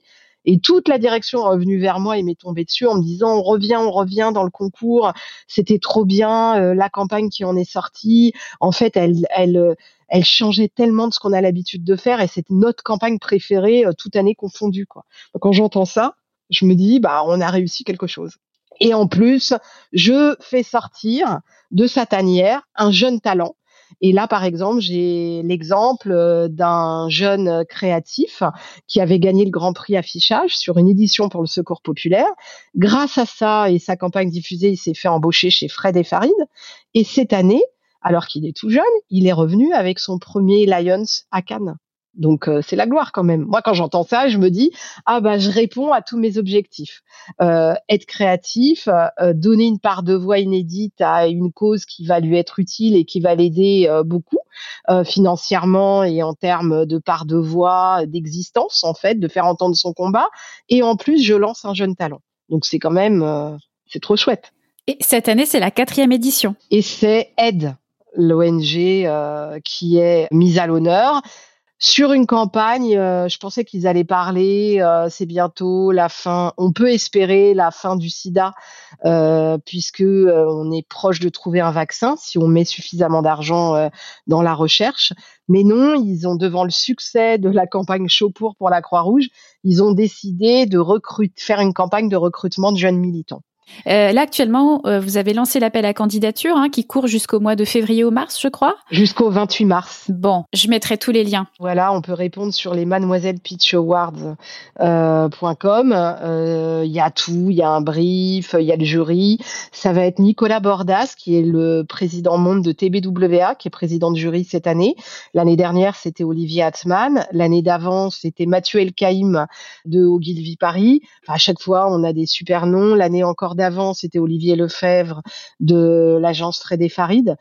Speaker 7: Et toute la direction est revenue vers moi et m'est tombée dessus en me disant on revient, on revient dans le concours, c'était trop bien, euh, la campagne qui en est sortie, en fait, elle, elle, euh, elle changeait tellement de ce qu'on a l'habitude de faire et c'est notre campagne préférée euh, toute année confondue. Quoi. Donc quand j'entends ça, je me dis bah on a réussi quelque chose. Et en plus, je fais sortir de sa tanière un jeune talent et là, par exemple, j'ai l'exemple euh, d'un jeune créatif qui avait gagné le Grand Prix affichage sur une édition pour le Secours populaire. Grâce à ça et sa campagne diffusée, il s'est fait embaucher chez Fred et Farid. Et cette année, alors qu'il est tout jeune, il est revenu avec son premier Lions à Cannes. Donc euh, c'est la gloire quand même. Moi quand j'entends ça, je me dis ah bah je réponds à tous mes objectifs. Euh, être créatif, euh, donner une part de voix inédite à une cause qui va lui être utile et qui va l'aider beaucoup financièrement et en termes de part de voix, d'existence en fait, de faire entendre son combat. Et en plus je lance un jeune talent. Donc c'est quand même c'est trop chouette.
Speaker 1: Et cette année c'est la quatrième édition.
Speaker 7: Et c'est Aide l'ONG qui est mise à l'honneur sur une campagne, euh, je pensais qu'ils allaient parler, euh, c'est bientôt la fin, on peut espérer la fin du sida, euh, puisque on est proche de trouver un vaccin si on met suffisamment d'argent dans la recherche. Mais non, ils ont, devant le succès de la campagne Chaud pour pour la Croix-Rouge, ils ont décidé de recruter, faire une campagne de recrutement de jeunes militants.
Speaker 1: Euh, là, actuellement, euh, vous avez lancé l'appel à candidature hein, qui court jusqu'au mois de février ou mars, je crois.
Speaker 7: Jusqu'au 28 mars.
Speaker 1: Bon, je mettrai tous les liens.
Speaker 7: Voilà, on peut répondre sur les mademoisellepitchawards.com. Euh, il y a tout, il y a un brief, il y a le jury. Ça va être Nicolas Bordas, qui est le président monde de TBWA, qui est président de jury cette année. L'année dernière, c'était Olivier Hatzmann. L'année d'avant, c'était Mathieu Elkaïm de Ogilvy Paris. Enfin, à chaque fois, on a des super noms. L'année encore d'avant, c'était Olivier Lefebvre de l'agence Fred Farid.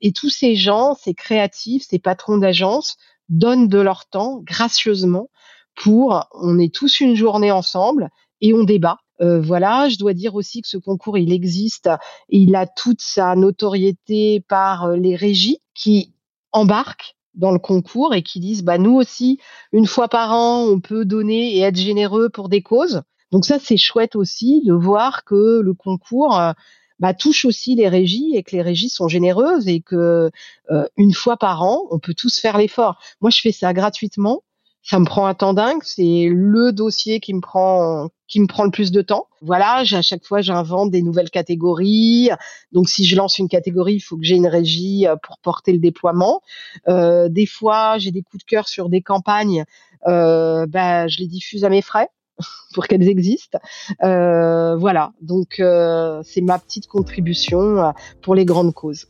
Speaker 7: Et tous ces gens, ces créatifs, ces patrons d'agence, donnent de leur temps gracieusement pour, on est tous une journée ensemble et on débat. Euh, voilà, je dois dire aussi que ce concours, il existe et il a toute sa notoriété par euh, les régies qui embarquent dans le concours et qui disent, bah, nous aussi, une fois par an, on peut donner et être généreux pour des causes. Donc ça, c'est chouette aussi de voir que le concours euh, bah, touche aussi les régies et que les régies sont généreuses et que euh, une fois par an, on peut tous faire l'effort. Moi, je fais ça gratuitement. Ça me prend un temps dingue. C'est le dossier qui me prend qui me prend le plus de temps. Voilà, à chaque fois j'invente des nouvelles catégories. Donc si je lance une catégorie, il faut que j'ai une régie euh, pour porter le déploiement. Euh, des fois, j'ai des coups de cœur sur des campagnes. Euh, bah, je les diffuse à mes frais. pour qu'elles existent. Euh, voilà, donc euh, c'est ma petite contribution euh, pour les grandes causes.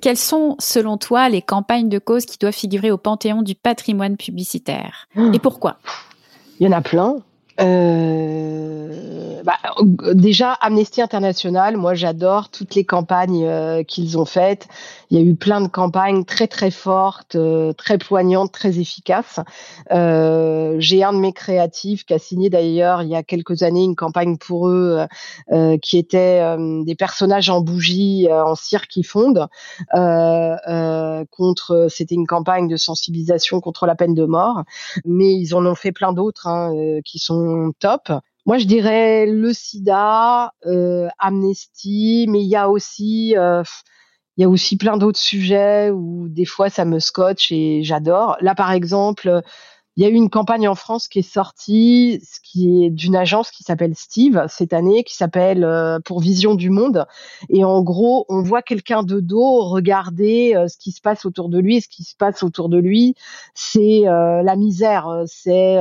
Speaker 1: Quelles sont, selon toi, les campagnes de cause qui doivent figurer au panthéon du patrimoine publicitaire? Et pourquoi?
Speaker 7: Il y en a plein. Euh, bah, déjà, Amnesty International, moi j'adore toutes les campagnes euh, qu'ils ont faites. Il y a eu plein de campagnes très très fortes, euh, très poignantes, très efficaces. Euh, J'ai un de mes créatifs qui a signé d'ailleurs il y a quelques années une campagne pour eux qui était des personnages en bougie en cire qui fondent contre. C'était une campagne de sensibilisation contre la peine de mort, mais ils en ont fait plein d'autres hein, qui sont top. Moi, je dirais le sida, euh, Amnesty, mais il y a aussi, euh, il y a aussi plein d'autres sujets où des fois ça me scotche et j'adore. Là, par exemple, il y a eu une campagne en France qui est sortie, qui est d'une agence qui s'appelle Steve cette année, qui s'appelle euh, Pour Vision du Monde. Et en gros, on voit quelqu'un de dos regarder euh, ce qui se passe autour de lui. Ce qui se passe autour de lui, c'est euh, la misère, c'est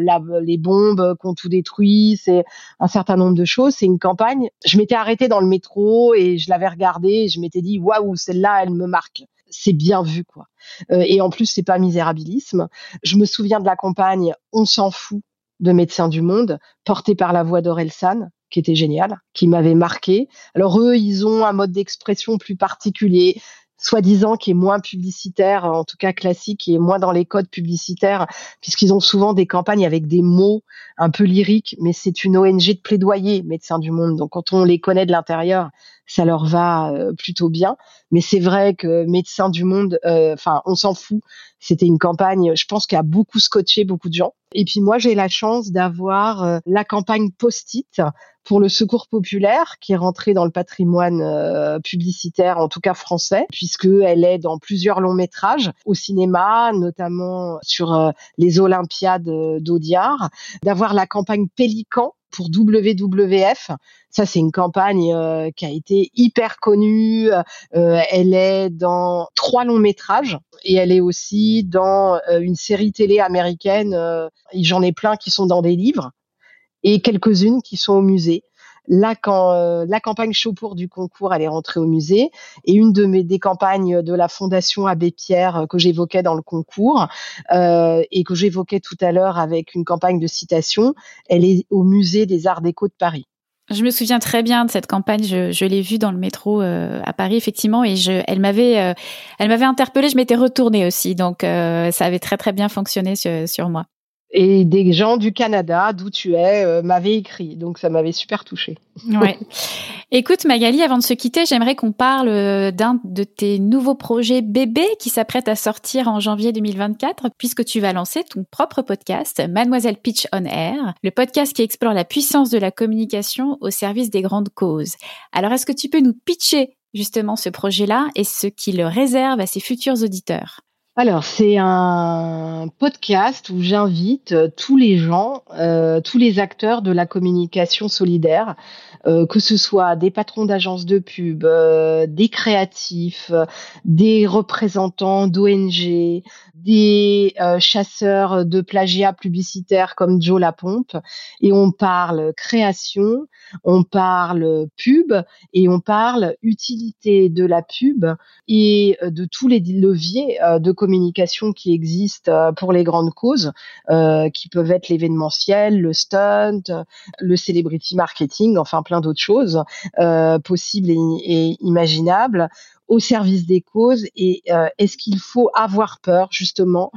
Speaker 7: les bombes qu'on tout détruit, c'est un certain nombre de choses. C'est une campagne. Je m'étais arrêtée dans le métro et je l'avais regardée. Et je m'étais dit waouh, celle-là, elle me marque c'est bien vu quoi. Euh, et en plus c'est pas misérabilisme. Je me souviens de la campagne On s'en fout de Médecins du Monde, portée par la voix d'Orelsan, qui était géniale, qui m'avait marqué. Alors eux, ils ont un mode d'expression plus particulier soi-disant qui est moins publicitaire, en tout cas classique, qui est moins dans les codes publicitaires, puisqu'ils ont souvent des campagnes avec des mots un peu lyriques, mais c'est une ONG de plaidoyer, Médecins du Monde. Donc quand on les connaît de l'intérieur, ça leur va euh, plutôt bien. Mais c'est vrai que Médecins du Monde, euh, enfin, on s'en fout. C'était une campagne, je pense, qui a beaucoup scotché beaucoup de gens. Et puis moi, j'ai la chance d'avoir euh, la campagne Post-it pour le Secours populaire, qui est rentrée dans le patrimoine publicitaire, en tout cas français, puisque elle est dans plusieurs longs métrages au cinéma, notamment sur les Olympiades d'Audiard. D'avoir la campagne Pélican pour WWF. Ça, c'est une campagne euh, qui a été hyper connue. Euh, elle est dans trois longs métrages et elle est aussi dans euh, une série télé américaine. J'en ai plein qui sont dans des livres et quelques-unes qui sont au musée. Euh, la campagne pour du concours, elle est rentrée au musée, et une de mes des campagnes de la Fondation Abbé Pierre euh, que j'évoquais dans le concours euh, et que j'évoquais tout à l'heure avec une campagne de citation, elle est au musée des Arts Déco de Paris.
Speaker 1: Je me souviens très bien de cette campagne. Je, l'ai vue dans le métro euh, à Paris, effectivement, et je, elle m'avait, m'avait interpellée. Je m'étais retournée aussi, donc ça avait très très bien fonctionné sur moi.
Speaker 7: Et des gens du Canada, d'où tu es, euh, m'avaient écrit. Donc ça m'avait super touchée.
Speaker 1: Ouais. Écoute Magali, avant de se quitter, j'aimerais qu'on parle euh, d'un de tes nouveaux projets bébés qui s'apprête à sortir en janvier 2024, puisque tu vas lancer ton propre podcast, Mademoiselle Pitch on Air, le podcast qui explore la puissance de la communication au service des grandes causes. Alors est-ce que tu peux nous pitcher justement ce projet-là et ce qui le réserve à ses futurs auditeurs?
Speaker 7: Alors, c'est un podcast où j'invite euh, tous les gens, euh, tous les acteurs de la communication solidaire, euh, que ce soit des patrons d'agences de pub, des créatifs, des représentants d'ONG, des chasseurs de plagiat publicitaires comme Joe Lapompe, et on parle création, on parle pub et on parle utilité de la pub et de tous les leviers de communication communication qui existent euh, pour les grandes causes, euh, qui peuvent être l'événementiel, le stunt, le celebrity marketing, enfin plein d'autres choses euh, possibles et, imaginables au service des causes et est-ce qu'il faut avoir peur justement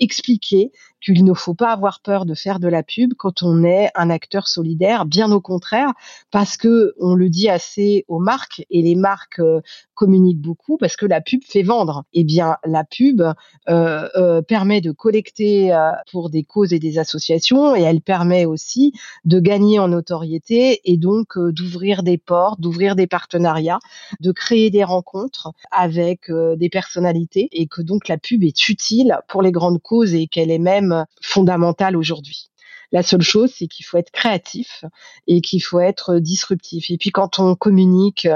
Speaker 7: expliquer qu'il ne faut pas avoir peur de faire de la pub quand on est un acteur solidaire, bien au contraire, parce que on le dit assez aux marques et les marques euh, communiquent beaucoup parce que la pub fait vendre. Eh bien, la pub euh, euh, permet de collecter pour des causes et des associations et elle permet aussi de gagner en notoriété et donc d'ouvrir des portes, d'ouvrir des partenariats, de créer des rencontres avec des personnalités et que donc la pub est utile pour les grandes causes et qu'elle est même fondamentale aujourd'hui. La seule chose, c'est qu'il faut être créatif et qu'il faut être disruptif. Et puis quand on communique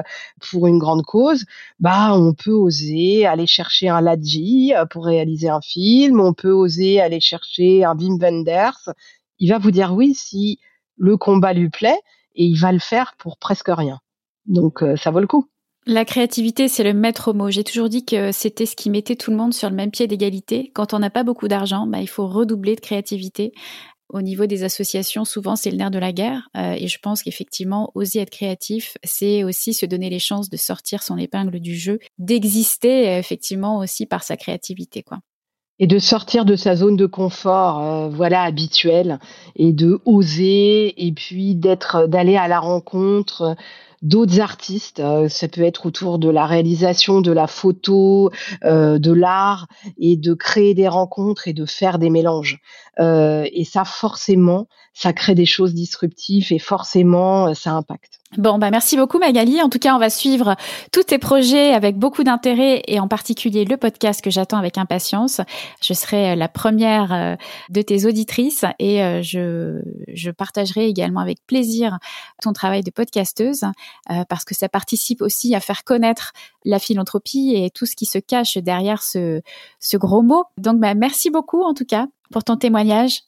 Speaker 7: pour une grande cause, bah on peut oser aller chercher un Ladji pour réaliser un film, on peut oser aller chercher un Wim Wenders. Il va vous dire oui si le combat lui plaît et il va le faire pour presque rien. Donc euh, ça vaut le coup.
Speaker 1: La créativité, c'est le maître mot. J'ai toujours dit que c'était ce qui mettait tout le monde sur le même pied d'égalité. Quand on n'a pas beaucoup d'argent, bah, il faut redoubler de créativité. Au niveau des associations, souvent, c'est le nerf de la guerre. Euh, et je pense qu'effectivement, oser être créatif, c'est aussi se donner les chances de sortir son épingle du jeu, d'exister euh, effectivement aussi par sa créativité, quoi
Speaker 7: et de sortir de sa zone de confort euh, voilà habituelle et de oser et puis d'être d'aller à la rencontre d'autres artistes. Euh, ça peut être autour de la réalisation, de la photo, euh, de l'art, et de créer des rencontres et de faire des mélanges. Euh, et ça, forcément, ça crée des choses disruptives et forcément, ça impacte.
Speaker 1: Bon, bah merci beaucoup Magali. En tout cas, on va suivre tous tes projets avec beaucoup d'intérêt et en particulier le podcast que j'attends avec impatience. Je serai la première de tes auditrices et je, je partagerai également avec plaisir ton travail de podcasteuse. Euh, parce que ça participe aussi à faire connaître la philanthropie et tout ce qui se cache derrière ce, ce gros mot. Donc, bah, merci beaucoup en tout cas pour ton témoignage.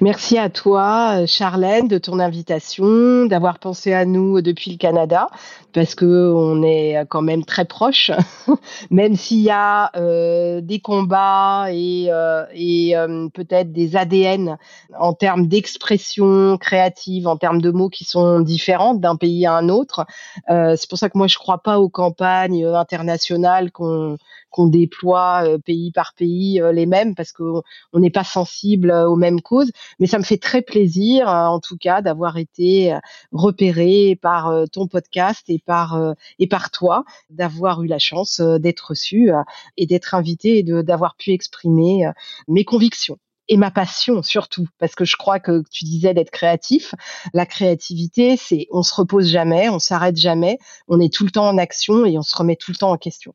Speaker 7: Merci à toi, Charlène, de ton invitation, d'avoir pensé à nous depuis le Canada, parce que on est quand même très proches, même s'il y a euh, des combats et, euh, euh, peut-être des ADN en termes d'expression créative, en termes de mots qui sont différents d'un pays à un autre. C'est pour ça que moi je crois pas aux campagnes internationales qu'on qu'on déploie euh, pays par pays euh, les mêmes parce qu'on n'est pas sensible euh, aux mêmes causes. Mais ça me fait très plaisir, en tout cas, d'avoir été repéré par ton podcast et par et par toi, d'avoir eu la chance d'être reçu et d'être invité et d'avoir pu exprimer mes convictions et ma passion surtout, parce que je crois que tu disais d'être créatif. La créativité, c'est on se repose jamais, on s'arrête jamais, on est tout le temps en action et on se remet tout le temps en question.